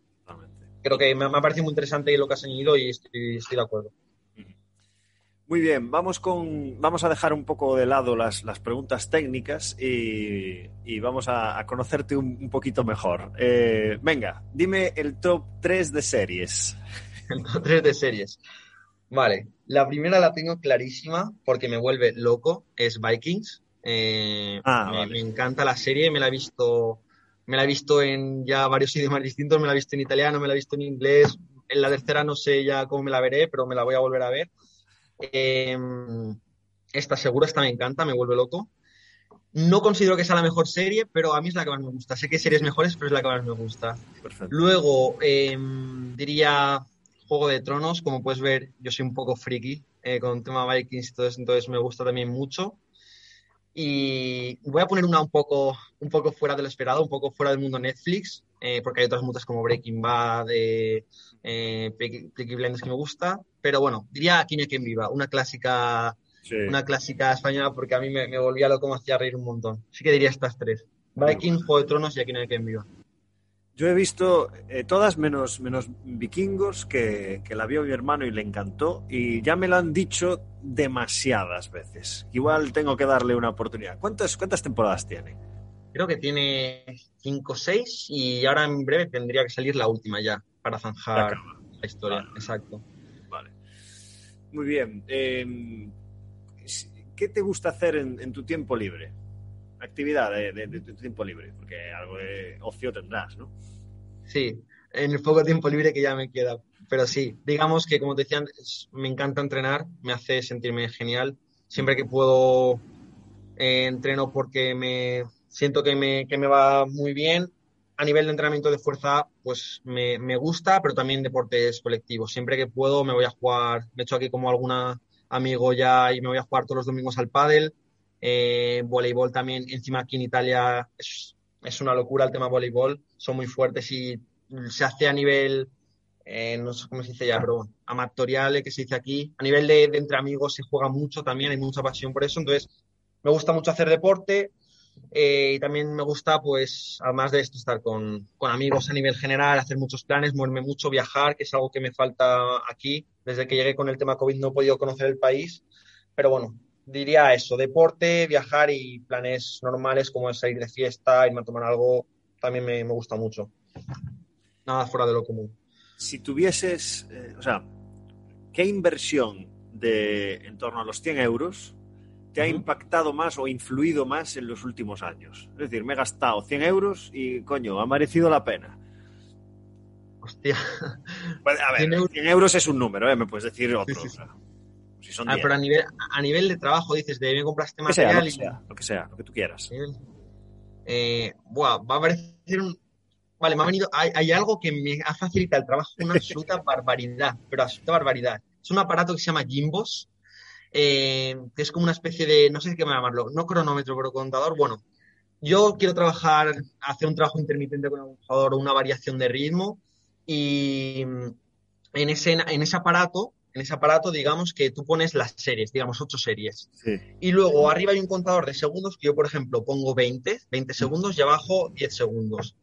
creo que me, ha parecido muy interesante lo que has añadido y estoy de acuerdo. Muy bien, vamos, con, vamos a dejar un poco de lado las, las preguntas técnicas y, vamos a, conocerte un, poquito mejor. Eh, venga, dime el top 3 de series. [laughs] El top 3 de series. Vale, la primera la tengo clarísima porque me vuelve loco, es Vikings. Eh, ah, me, encanta la serie, me la he visto, me la he visto en ya varios [laughs] idiomas distintos, me la he visto en italiano, me la he visto en inglés. En la tercera no sé ya cómo me la veré, pero me la voy a volver a ver. Em, esta seguro, esta me encanta, me vuelve loco. No considero que sea la mejor serie, pero a mí es la que más me gusta. Sé que hay series mejores, pero es la que más me gusta. Luego, em, diría Juego de Tronos. Como puedes ver, yo soy un poco friki eh, con el tema Vikings y todo eso, entonces me gusta también mucho. Y voy a poner una un poco, un poco fuera de lo esperado, un poco fuera del mundo Netflix, eh, porque hay otras muchas como Breaking Bad, eh, eh Peaky Blinders que me gusta. Pero bueno, diría Aquí no quien viva, una clásica, una clásica española porque a mí me, volvía loco, me hacía reír un montón. Sí que diría estas tres. Viking, Juego de Tronos y Aquí no hay quien viva. Yo he visto eh, todas menos, menos Vikingos, que, que, la vio mi hermano y le encantó, y ya me lo han dicho demasiadas veces. Igual tengo que darle una oportunidad. ¿Cuántas, cuántas temporadas tiene? Creo que tiene cinco o seis y ahora en breve tendría que salir la última ya para zanjar la, historia. Exacto. Vale. Muy bien. Em, ¿Qué te gusta hacer en, tu tiempo libre? Actividad de, tu tiempo libre, porque algo de ocio tendrás, ¿no? Sí, en el poco tiempo libre que ya me queda. Pero sí, digamos que como te decía me encanta entrenar, me hace sentirme genial. Siempre que puedo eh, entreno porque me siento que me, que me va muy bien a nivel de entrenamiento de fuerza, pues me, me, gusta, pero también deportes colectivos. Siempre que puedo me voy a jugar, me hecho aquí como algún amigo ya y me voy a jugar todos los domingos al pádel. Eh, voleibol también, encima aquí en Italia es, es, una locura el tema voleibol, son muy fuertes y se hace a nivel, eh, no sé cómo se dice ya, pero amatorial, que se dice aquí. A nivel de, de entre amigos se juega mucho también, hay mucha pasión por eso, entonces me gusta mucho hacer deporte, eh, y también me gusta, pues, además de esto, estar con, con, amigos a nivel general, hacer muchos planes, moverme mucho, viajar, que es algo que me falta aquí. Desde que llegué con el tema COVID no he podido conocer el país. Pero bueno, diría eso, deporte, viajar y planes normales como salir de fiesta, irme a tomar algo, también me, me gusta mucho. Nada fuera de lo común. Si tuvieses, eh, o sea, ¿qué inversión de en torno a los 100 euros te ha impactado más o influido más en los últimos años? Es decir, me he gastado 100 euros y, coño, ha merecido la pena. Hostia. [laughs] a ver, 100 euros, es un número, ¿eh? Me puedes decir otro. si son ah, pero a nivel, a nivel de trabajo, dices, de me compraste material. lo, que sea, lo que sea, lo que tú quieras. Eh, buah, va a parecer un. Vale, me ha venido. Hay, hay algo que me ha facilitado el trabajo, una [laughs] absoluta barbaridad, pero absoluta barbaridad. Es un aparato que se llama Gimbos, eh, que es como una especie de, no sé qué llamarlo, no cronómetro, pero contador. Bueno, yo quiero trabajar, hacer un trabajo intermitente con el jugador o una variación de ritmo y en ese, en ese aparato, en ese aparato, digamos que tú pones las series, digamos ocho series. Y luego arriba hay un contador de segundos que yo, por ejemplo, pongo 20, 20 segundos y abajo 10 segundos.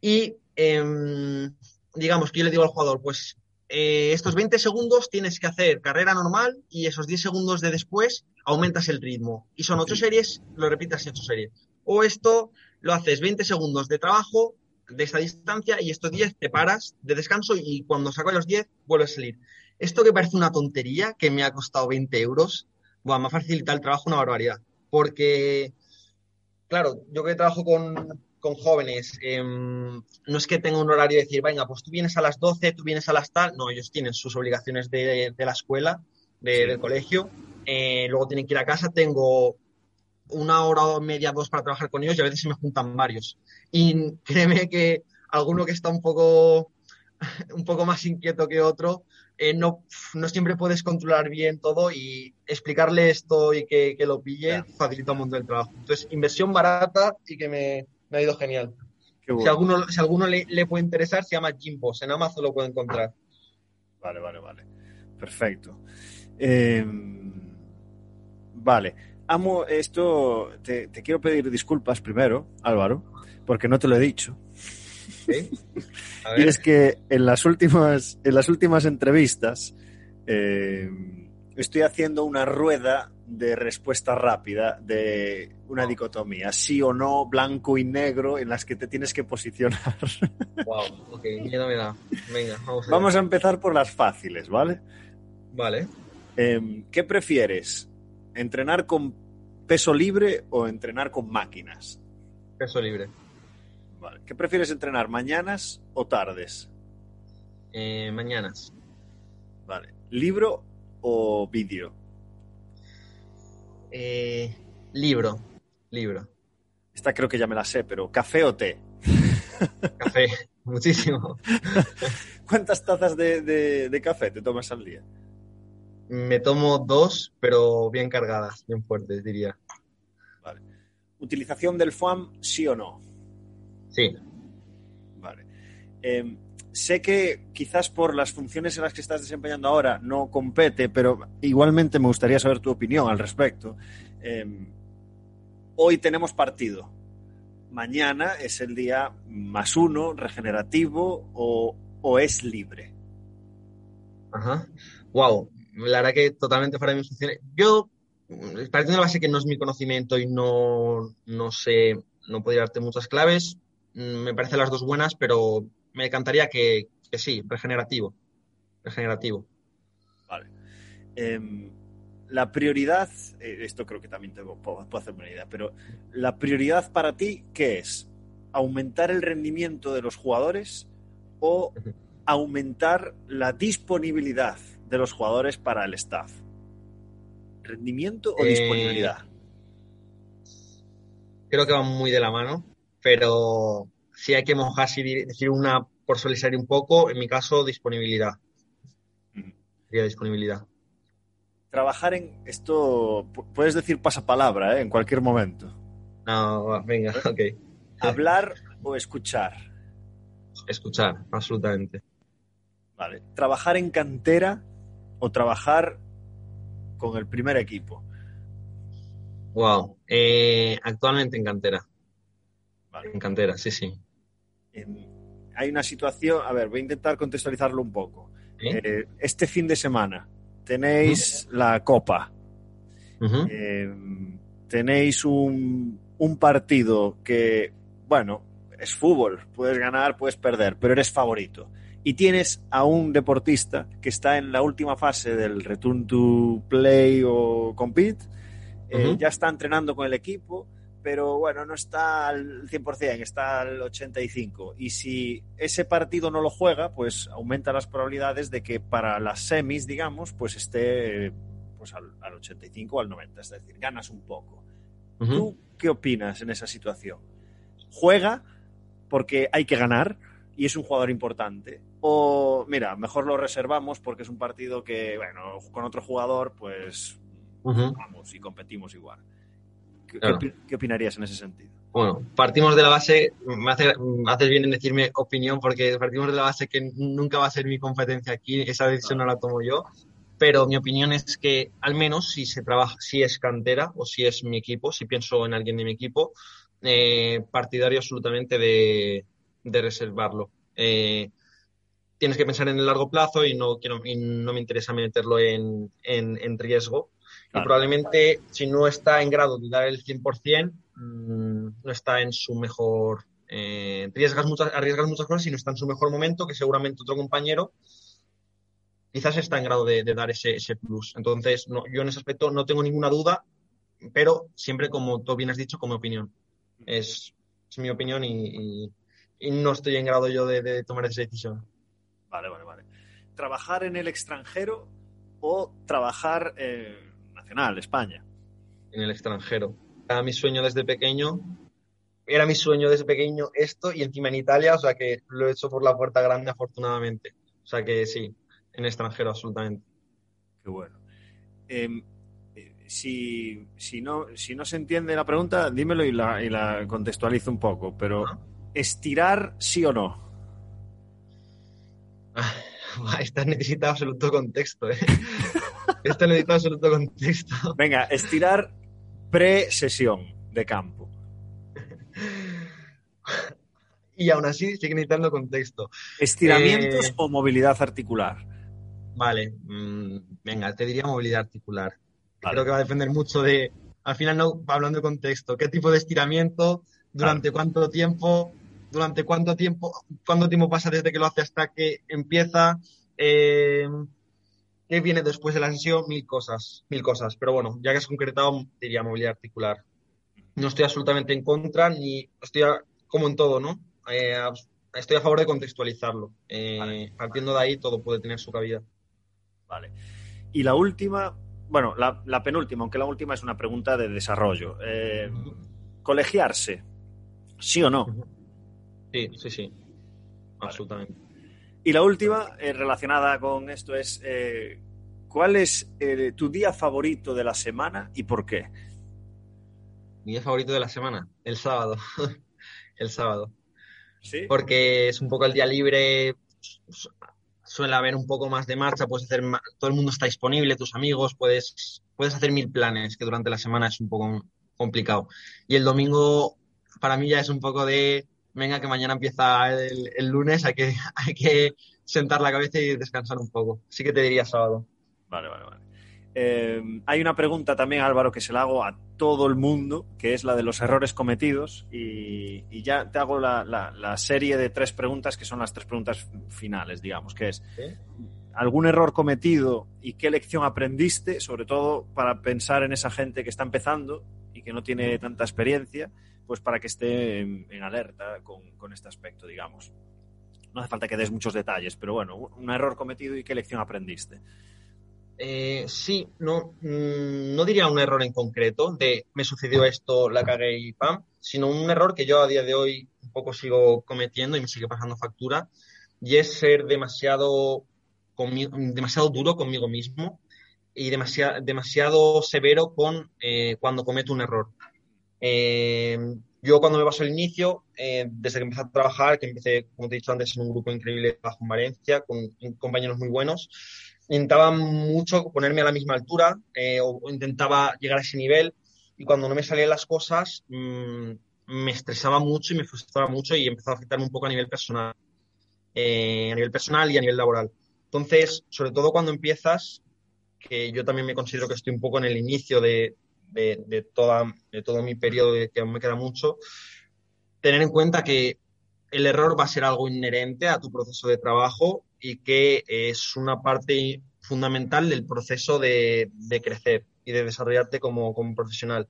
Y em, digamos que yo le digo al jugador, pues eh, estos 20 segundos tienes que hacer carrera normal y esos 10 segundos de después aumentas el ritmo. Y son 8 series, lo repitas en 8 series. O esto lo haces 20 segundos de trabajo de esta distancia y estos 10 te paras de descanso y cuando saco los 10 vuelves a salir. Esto que parece una tontería, que me ha costado 20 euros, bueno, me ha facilitado el trabajo una barbaridad. Porque, claro, yo que trabajo con, con jóvenes, em, no es que tenga un horario de decir, venga, pues tú vienes a las 12, tú vienes a las tal, no, ellos tienen sus obligaciones de, la escuela, del colegio, eh, luego tienen que ir a casa, tengo una hora o media, dos para trabajar con ellos y a veces se me juntan varios. Y créeme que alguno que está un poco, [laughs] un poco más inquieto que otro, eh, no, no siempre puedes controlar bien todo y explicarle esto y que, lo pille facilita un montón el trabajo. Entonces, inversión barata y que me, me ha ido genial. Si alguno, si alguno le, le, puede interesar, se llama Jimbos. En Amazon lo puede encontrar. Vale, vale, vale. Perfecto. Eh, vale. Amo esto. Te, te, quiero pedir disculpas primero, Álvaro, porque no te lo he dicho. ¿Sí? [laughs] Y es que en las últimas, en las últimas entrevistas eh, estoy haciendo una rueda de respuesta rápida de una dicotomía, sí o no, blanco y negro, en las que te tienes que posicionar. [laughs] Wow, ok, miedo me da. Venga, vamos a, vamos a empezar por las fáciles, ¿vale? Vale. Eh, ¿Qué prefieres? ¿Entrenar con peso libre o entrenar con máquinas? Peso libre. Vale. ¿Qué prefieres entrenar, mañanas o tardes? Eh, mañanas. Vale. ¿Libro o vídeo? Eh, libro, libro. Esta creo que ya me la sé, pero ¿café o té? [laughs] Café, muchísimo. [laughs] ¿Cuántas tazas de, de, de, café te tomas al día? Me tomo dos, pero bien cargadas, bien fuertes, diría. Vale. ¿Utilización del FOAM, sí o no? Sí. Vale. Eh, sé que quizás por las funciones en las que estás desempeñando ahora no compete, pero igualmente me gustaría saber tu opinión al respecto. Eh, hoy tenemos partido. Mañana es el día más uno, regenerativo o, es libre. Ajá. Wow. La verdad que totalmente fuera de mis funciones. Yo, partiendo de la base que no es mi conocimiento y no, no sé, no podría darte muchas claves, me parecen las dos buenas, pero me encantaría que, que sí, regenerativo. Regenerativo. Vale. Eh, la prioridad, eh, esto creo que también te puedo, puedo hacerme una idea, pero la prioridad para ti, ¿qué es? ¿Aumentar el rendimiento de los jugadores o aumentar la disponibilidad de los jugadores para el staff? ¿Rendimiento o Eh, disponibilidad? Creo que van muy de la mano, pero si hay que mojarse y decir una por solicitar un poco, en mi caso, disponibilidad. Sería disponibilidad. Trabajar en esto, pu- puedes decir pasapalabra ¿eh? en cualquier momento. No, venga, ok. Hablar o escuchar. Escuchar, absolutamente. Vale. Trabajar en cantera o trabajar con el primer equipo. Wow. Eh, actualmente en cantera. Vale. En cantera, sí, sí. Hay una situación, a ver, voy a intentar contextualizarlo un poco. ¿Eh? Este fin de semana tenéis la Copa, eh, tenéis un, un partido que, bueno, es fútbol, puedes ganar, puedes perder, pero eres favorito. Y tienes a un deportista que está en la última fase del return to play o compete, eh, ya está entrenando con el equipo, pero bueno, no está al 100%, está al 85%. Y si ese partido no lo juega, pues aumenta las probabilidades de que para las semis, digamos, pues esté pues al, al 85 o al 90, es decir, ganas un poco. Ujú. ¿Tú qué opinas en esa situación? ¿Juega porque hay que ganar y es un jugador importante? O, mira, mejor lo reservamos porque es un partido que, bueno, con otro jugador, pues Ujú. vamos y competimos igual. ¿Qué, Claro. qué opi- qué opinarías en ese sentido? Bueno, partimos de la base, me, hace- me haces bien en decirme opinión, porque partimos de la base que nunca va a ser mi competencia aquí, esa decisión no la tomo yo, pero mi opinión es que al menos si se trabaja, si es cantera o si es mi equipo, si pienso en alguien de mi equipo, eh, partidario absolutamente de, de reservarlo. Eh, tienes que pensar en el largo plazo y no quiero y no me interesa meterlo en, en, en riesgo. Claro. Probablemente si no está en grado de dar el 100%, mmm, no está en su mejor... Eh, arriesgas, muchas, arriesgas muchas cosas y no está en su mejor momento, que seguramente otro compañero quizás está en grado de, de dar ese, ese plus. Entonces, no, yo en ese aspecto no tengo ninguna duda, pero siempre, como tú bien has dicho, como opinión. Es, es mi opinión y, y, y no estoy en grado yo de, de tomar esa decisión. Vale, vale, vale. ¿Trabajar en el extranjero o trabajar eh, nacional, España? En el extranjero. Era mi sueño desde pequeño. Era mi sueño desde pequeño esto y encima en Italia, o sea que lo he hecho por la puerta grande afortunadamente. O sea que sí, en extranjero absolutamente. Qué bueno. Eh, si, si, no, si no se entiende la pregunta, dímelo y la, y la contextualizo un poco, pero ¿estirar sí o no? [laughs] Esta necesita absoluto contexto, ¿eh? [laughs] Esta necesita absoluto contexto. Venga, estirar pre-sesión de campo. Y aún así sigue necesitando contexto. ¿Estiramientos eh, o movilidad articular? Vale, mm, venga, te diría movilidad articular. Creo que va a depender mucho de, al final no, hablando de contexto, qué tipo de estiramiento, durante cuánto tiempo, durante cuánto tiempo, cuánto tiempo pasa desde que lo hace hasta que empieza, eh, qué viene después de la sesión, mil cosas, mil cosas. Pero bueno, ya que has concretado, diría movilidad articular. No estoy absolutamente en contra, ni estoy como en todo, ¿no? Eh, estoy a favor de contextualizarlo. Eh, partiendo de ahí, todo puede tener su cabida. Vale. Y la última, bueno, la, penúltima, aunque la última es una pregunta de desarrollo. ¿Colegiarse? ¿Sí o no? Sí, sí, sí. Absolutamente. Y la última, eh, relacionada con esto, es eh, ¿cuál es eh, tu día favorito de la semana y por qué? Mi día favorito de la semana, el sábado. [laughs] el sábado. ¿Sí? Porque es un poco el día libre, suele haber un poco más de marcha, puedes hacer todo el mundo está disponible, tus amigos, puedes, puedes hacer mil planes, que durante la semana es un poco complicado. Y el domingo para mí ya es un poco de venga, que mañana empieza el, lunes, hay que, [laughs] hay que sentar la cabeza y descansar un poco. Sí que te diría sábado. Vale, vale, vale. Eh, hay una pregunta también, Álvaro, que se la hago a todo el mundo, que es la de los errores cometidos. Y, ya te hago la, serie de tres preguntas, que son las tres preguntas finales, digamos, que es algún error cometido y qué lección aprendiste, sobre todo para pensar en esa gente que está empezando que no tiene tanta experiencia pues para que esté en, alerta con, este aspecto, digamos. No hace falta que des muchos detalles, pero bueno, un error cometido y qué lección aprendiste. Eh, sí, no, mm, no diría un error en concreto de me sucedió esto, la cagué y pam, sino un error que yo a día de hoy un poco sigo cometiendo y me sigue pasando factura, y es ser demasiado, demasiado duro conmigo mismo y demasiado, demasiado severo con eh, cuando cometo un error. Eh, yo cuando me pasó el inicio, eh, desde que empecé a trabajar, que empecé, como te he dicho antes, en un grupo increíble bajo en Valencia, con compañeros muy buenos, intentaba mucho ponerme a la misma altura eh, o, intentaba llegar a ese nivel y cuando no me salían las cosas mm, me estresaba mucho y me frustraba mucho y empezaba a afectarme un poco a nivel personal, a nivel personal y a nivel laboral. Entonces, sobre todo cuando empiezas, que yo también me considero que estoy un poco en el inicio de, de, toda, de todo mi periodo, que aún me queda mucho, tener en cuenta que el error va a ser algo inherente a tu proceso de trabajo y que es una parte fundamental del proceso de, crecer y de desarrollarte como, como, profesional.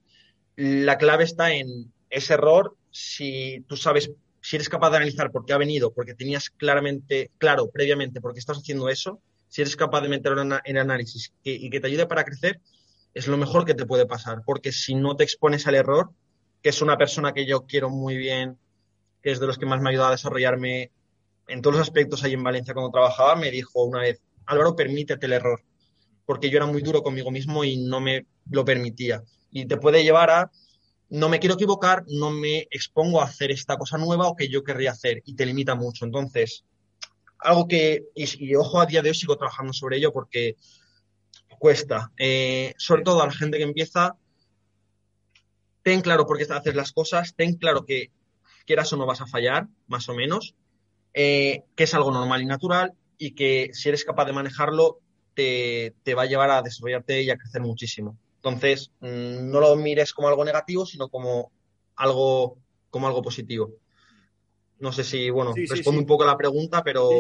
La clave está en ese error, si tú sabes, si eres capaz de analizar por qué ha venido, porque tenías claramente, claro, previamente, por qué estás haciendo eso, si eres capaz de meterlo en, análisis y que te ayude para crecer, es lo mejor que te puede pasar, porque si no te expones al error, que es una persona que yo quiero muy bien, que es de los que más me ha ayudado a desarrollarme en todos los aspectos ahí en Valencia cuando trabajaba, me dijo una vez, Álvaro, permítete el error, porque yo era muy duro conmigo mismo y no me lo permitía. Y te puede llevar a, no me quiero equivocar, no me expongo a hacer esta cosa nueva o que yo querría hacer, y te limita mucho. Entonces, algo que, y, ojo, a día de hoy sigo trabajando sobre ello porque cuesta. Eh, sobre todo a la gente que empieza, ten claro por qué haces las cosas, ten claro que quieras o no vas a fallar, más o menos, eh, que es algo normal y natural y que si eres capaz de manejarlo, te, va a llevar a desarrollarte y a crecer muchísimo. Entonces, mm, no lo mires como algo negativo, sino como algo, como algo positivo. No sé si, bueno, respondo un poco a la pregunta, pero,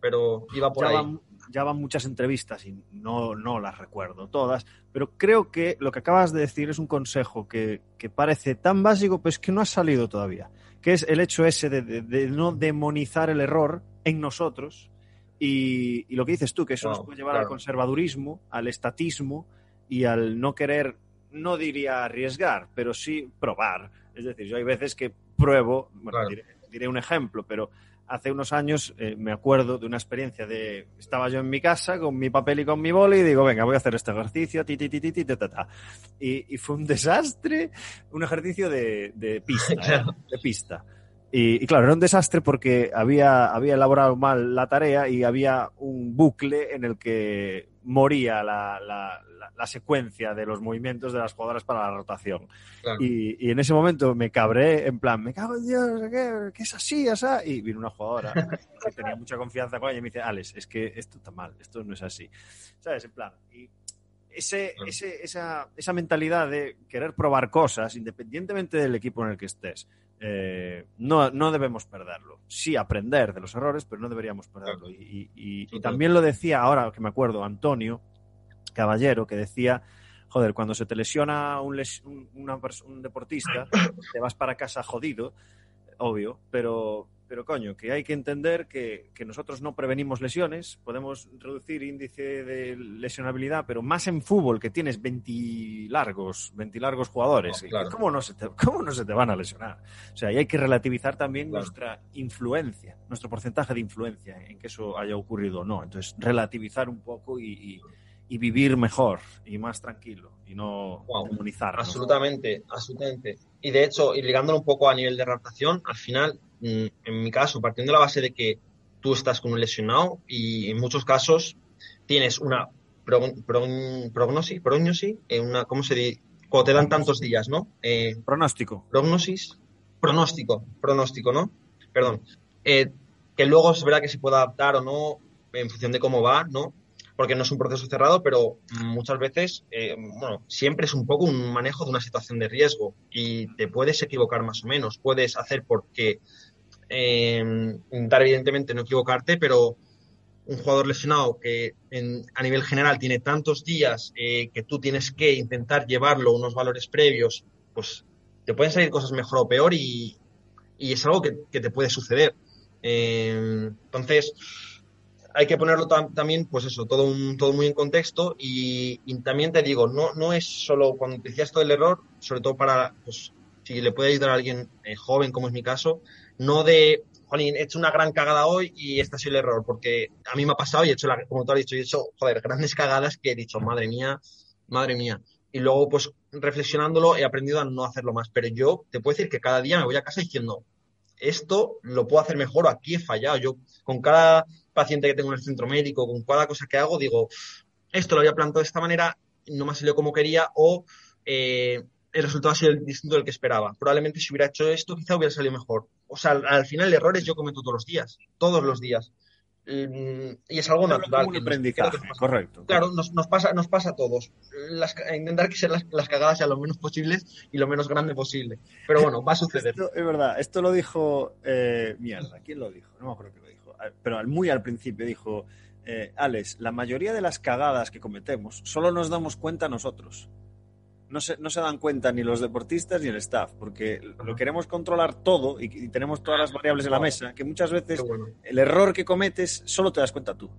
pero iba por ahí. ya van muchas entrevistas y no, no las recuerdo todas, pero creo que lo que acabas de decir es un consejo que, parece tan básico, pues que no ha salido todavía, que es el hecho ese de, no demonizar el error en nosotros y, lo que dices tú, que eso nos puede llevar al conservadurismo, al estatismo y al no querer, no diría arriesgar, pero sí probar. Es decir, yo hay veces que pruebo, bueno, diré un ejemplo, pero hace unos años eh, me acuerdo de una experiencia de estaba yo en mi casa con mi papel y con mi boli y digo venga voy a hacer este ejercicio ti, ti, ti, ti, ta, ta, Y, y, fue un desastre un ejercicio de, de pista ¿eh? de pista. Y, claro, era un desastre porque había, había elaborado mal la tarea y había un bucle en el que moría la, la, la, secuencia de los movimientos de las jugadoras para la rotación. Y, en ese momento me cabré en plan, me cago en Dios, ¿qué, es así? Esa? Y vino una jugadora [laughs] que tenía mucha confianza con ella y me dice, Alex, es que esto está mal, esto no es así. ¿Sabes? En plan, y ese, ese, esa, esa mentalidad de querer probar cosas, independientemente del equipo en el que estés, eh, no, no, debemos perderlo. Sí, aprender de los errores, pero no deberíamos perderlo. Y, y, también lo decía ahora que me acuerdo Antonio Caballero, que decía, joder, cuando se te lesiona un, un deportista, [coughs] te vas para casa jodido, obvio, pero pero coño, que hay que entender que, nosotros no prevenimos lesiones, podemos reducir índice de lesionabilidad, pero más en fútbol que tienes 20 largos, 20 largos jugadores, ¿cómo, no se te, ¿cómo no se te van a lesionar? O sea, y hay que relativizar también nuestra influencia, nuestro porcentaje de influencia en que eso haya ocurrido o no. Entonces, relativizar un poco y, vivir mejor y más tranquilo y no comunizar. Absolutamente, absolutamente. Y de hecho, y ligándolo un poco a nivel de adaptación, al final Mm, en mi caso, partiendo de la base de que tú estás con un lesionado y en muchos casos tienes una prognosis, prognosis, eh, una, ¿cómo se dice? Cuando te dan tantos días, ¿no? Eh, pronóstico. Prognosis, pronóstico, pronóstico, ¿no? Perdón. Eh, que luego es verdad que se puede adaptar o no en función de cómo va, ¿no? Porque no es un proceso cerrado, pero muchas veces, bueno, siempre es un poco un manejo de una situación de riesgo y te puedes equivocar más o menos. Puedes hacer porque eh, intentar evidentemente no equivocarte, pero un jugador lesionado que a nivel general tiene tantos días eh, que tú tienes que intentar llevarlo unos valores previos, pues te pueden salir cosas mejor o peor y, es algo que, te puede suceder. Eh, entonces, hay que ponerlo también, pues eso, todo, un, todo muy en contexto y, también te digo, no, no es solo cuando te decías todo el error, sobre todo para, pues, si le puede ayudar a alguien joven, como es mi caso, no de, Jolín, he hecho una gran cagada hoy y este ha sido el error, porque a mí me ha pasado y he hecho, la, como tú has dicho, he hecho, joder, grandes cagadas que he dicho, madre mía, madre mía. Y luego, pues, reflexionándolo, he aprendido a no hacerlo más. Pero yo te puedo decir que cada día me voy a casa diciendo, esto lo puedo hacer mejor aquí he fallado. Yo, con cada paciente que tengo en el centro médico, con cada cosa que hago, digo, esto lo había planteado de esta manera, no me ha salido como quería, o eh, el resultado ha sido distinto del que esperaba. Probablemente si hubiera hecho esto, quizá hubiera salido mejor. O sea, al final errores yo cometo todos los días, todos los días. Mm, y es algo natural. correcto. Claro, nos, pasa, nos pasa a todos. intentar que sean las, cagadas sean lo menos posibles y lo menos grande posible. Pero bueno, va a suceder. es verdad, esto lo dijo. Eh, mierda, ¿quién lo dijo? No me acuerdo. Ah, pero muy al principio dijo: eh, Alex, la mayoría de las cagadas que cometemos solo nos damos cuenta nosotros no se, no se dan cuenta ni los deportistas ni el staff, porque lo queremos controlar todo y, tenemos todas las variables en la mesa, que muchas veces el error que cometes solo te das cuenta tú.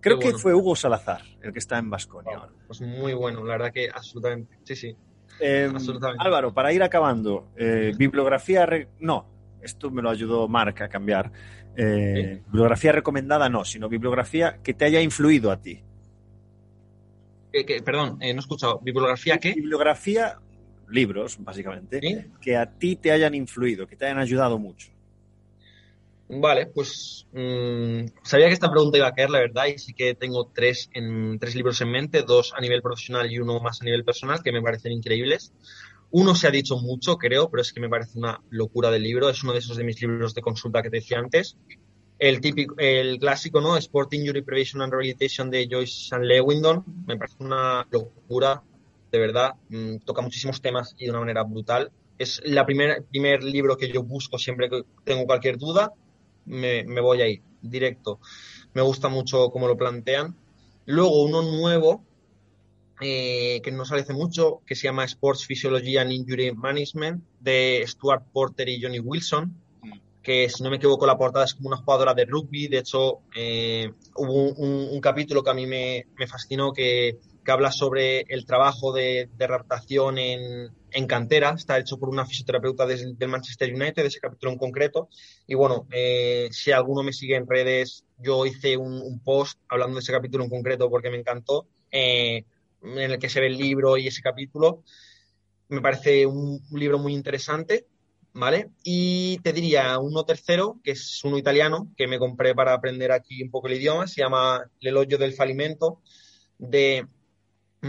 Creo que fue Hugo Salazar el que está en Vasconia. pues muy bueno, la verdad que absolutamente, sí, sí. Em, Álvaro, para ir acabando, eh, bibliografía, no, esto me lo ayudó Marc a cambiar. Eh, bibliografía recomendada no, sino bibliografía que te haya influido a ti perdón, eh, no he escuchado. ¿Bibliografía qué? Bibliografía, libros, básicamente, que a ti te hayan influido, que te hayan ayudado mucho. Vale, pues mm, sabía que esta pregunta iba a caer, la verdad, y sí que tengo tres, en, tres libros en mente, dos a nivel profesional y uno más a nivel personal, que me parecen increíbles. Uno se ha dicho mucho, creo, pero es que me parece una locura de libro. Es uno de esos de mis libros de consulta que te decía antes, el típico, el clásico, ¿no? Sport Injury Prevention and Rehabilitation de Joyce and Lewindon. Me parece una locura, de verdad. Mm, toca muchísimos temas y de una manera brutal. Es el primer libro que yo busco siempre que tengo cualquier duda. Me, me voy ahí, directo. Me gusta mucho cómo lo plantean. Luego uno nuevo, eh, que no sale hace mucho, que se llama Sports Physiology and Injury Management, de Stuart Porter y Johnny Wilson que si no me equivoco la portada es como una jugadora de rugby, de hecho eh, hubo un, capítulo que a mí me, fascinó que, habla sobre el trabajo de, de adaptación en, cantera, está hecho por una fisioterapeuta del, Manchester United, de ese capítulo en concreto, y bueno, eh, si alguno me sigue en redes, yo hice un, post hablando de ese capítulo en concreto porque me encantó, eh, en el que se ve el libro y ese capítulo, me parece un libro muy interesante ¿vale? Y te diría uno tercero, que es uno italiano, que me compré para aprender aquí un poco el idioma, se llama El hoyo del falimento, de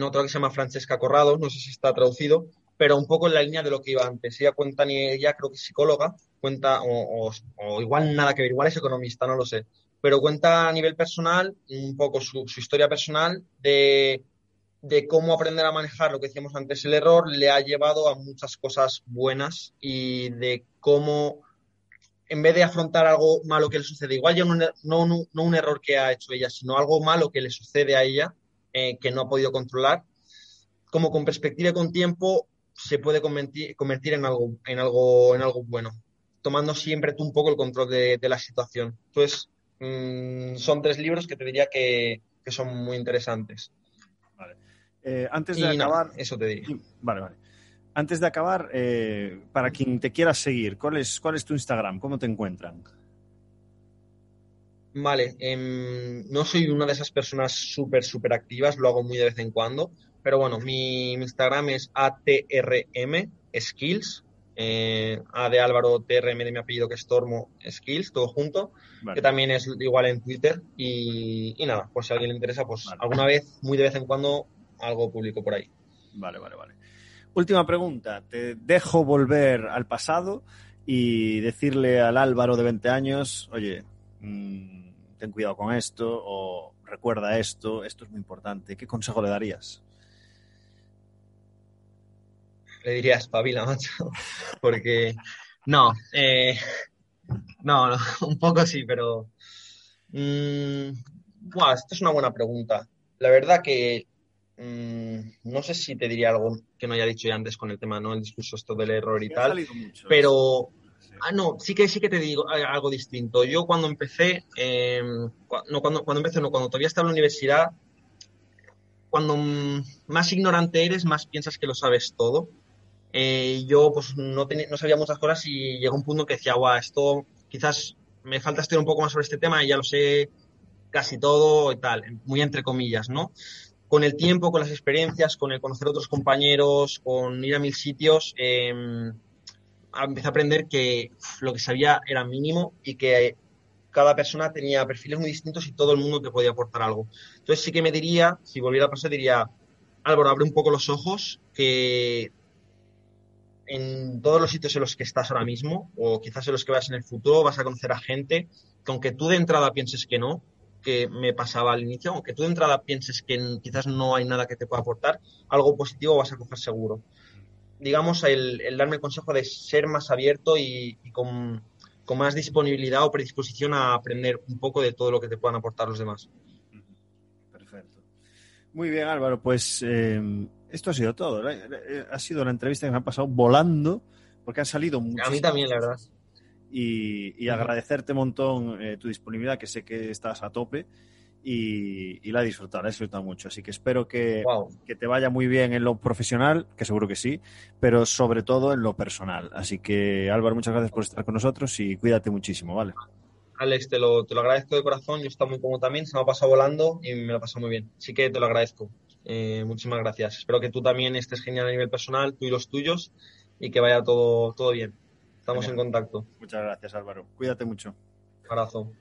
otra que se llama Francesca Corrado, no sé si está traducido, pero un poco en la línea de lo que iba antes. Ella cuenta, ni ella creo que es psicóloga, cuenta, o, igual nada que ver, igual es economista, no lo sé, pero cuenta a nivel personal un poco su, historia personal de, de, cómo aprender a manejar lo que decíamos antes, el error, le ha llevado a muchas cosas buenas y de cómo, en vez de afrontar algo malo que le sucede, igual ya no, no, no un error que ha hecho ella, sino algo malo que le sucede a ella, eh, que no ha podido controlar, como con perspectiva y con tiempo se puede convertir, en, algo, en, algo, en algo bueno, tomando siempre tú un poco el control de, la situación. Entonces, mm, son tres libros que te diría que, son muy interesantes. Vale. Eh, antes de acabar. eso te diría. Vale, vale. Antes de acabar, eh, para quien te quiera seguir, ¿cuál es, ¿cuál es tu Instagram? ¿Cómo te encuentran? Vale, em, no soy una de esas personas súper, súper activas, lo hago muy de vez en cuando, pero bueno, mi, Instagram es ATRM Skills, eh, A de Álvaro, TRM de mi apellido que es Tormo Skills, todo junto, que también es igual en Twitter y, nada, por si a alguien le interesa, pues alguna vez, muy de vez en cuando, algo publico por ahí. Vale, vale, vale. Última pregunta, te dejo volver al pasado y decirle al Álvaro de 20 años, oye, mmm, ten cuidado con esto o recuerda esto, esto es muy importante. ¿Qué consejo le darías? Le diría espabila, macho, [laughs] porque no, eh, no, [laughs] un poco sí, pero mmm, esto es una buena pregunta. La verdad que mm, no sé si te diría algo que no haya dicho ya antes con el tema, ¿no? El discurso esto del error y tal, pero Ah, no, sí que sí que te digo algo distinto. Yo cuando empecé, em, no, cuando, cuando empecé, no, cuando todavía estaba en la universidad, cuando más ignorante eres, más piensas que lo sabes todo. Eh, yo pues no, no sabía muchas cosas y llegó un punto que decía, guau, esto quizás me falta estudiar un poco más sobre este tema y ya lo sé casi todo y tal, muy entre comillas, ¿no? Con el tiempo, con las experiencias, con el conocer a otros compañeros, con ir a mil sitios, eh, empecé a aprender que lo que sabía era mínimo y que cada persona tenía perfiles muy distintos y todo el mundo te podía aportar algo. Entonces sí que me diría, si volviera a pasar, diría, Álvaro, abre un poco los ojos, que en todos los sitios en los que estás ahora mismo, o quizás en los que vas en el futuro, vas a conocer a gente que aunque tú de entrada pienses que no, que me pasaba al inicio, aunque tú de entrada pienses que quizás no hay nada que te pueda aportar, algo positivo vas a coger seguro digamos, el, darme el consejo de ser más abierto y, con, más disponibilidad o predisposición a aprender un poco de todo lo que te puedan aportar los demás. Perfecto. Muy bien, Álvaro, pues eh, esto ha sido todo. Eh, ha sido una entrevista que me ha pasado volando porque han salido muchas. A mí también, la verdad. Y, agradecerte un montón eh, tu disponibilidad, que sé que estás a tope y, la he disfrutado, la he disfrutado mucho. Así que espero que, que, te vaya muy bien en lo profesional, que seguro que sí, pero sobre todo en lo personal. Así que Álvaro, muchas gracias por estar con nosotros y cuídate muchísimo, ¿vale? Alex, te lo, te lo agradezco de corazón, yo estoy muy cómodo también, se me ha pasado volando y me lo ha pasado muy bien. Así que te lo agradezco. Eh, muchísimas gracias. Espero que tú también estés genial a nivel personal, tú y los tuyos, y que vaya todo, todo bien. Estamos en contacto. Muchas gracias, Álvaro. Cuídate mucho. Un abrazo.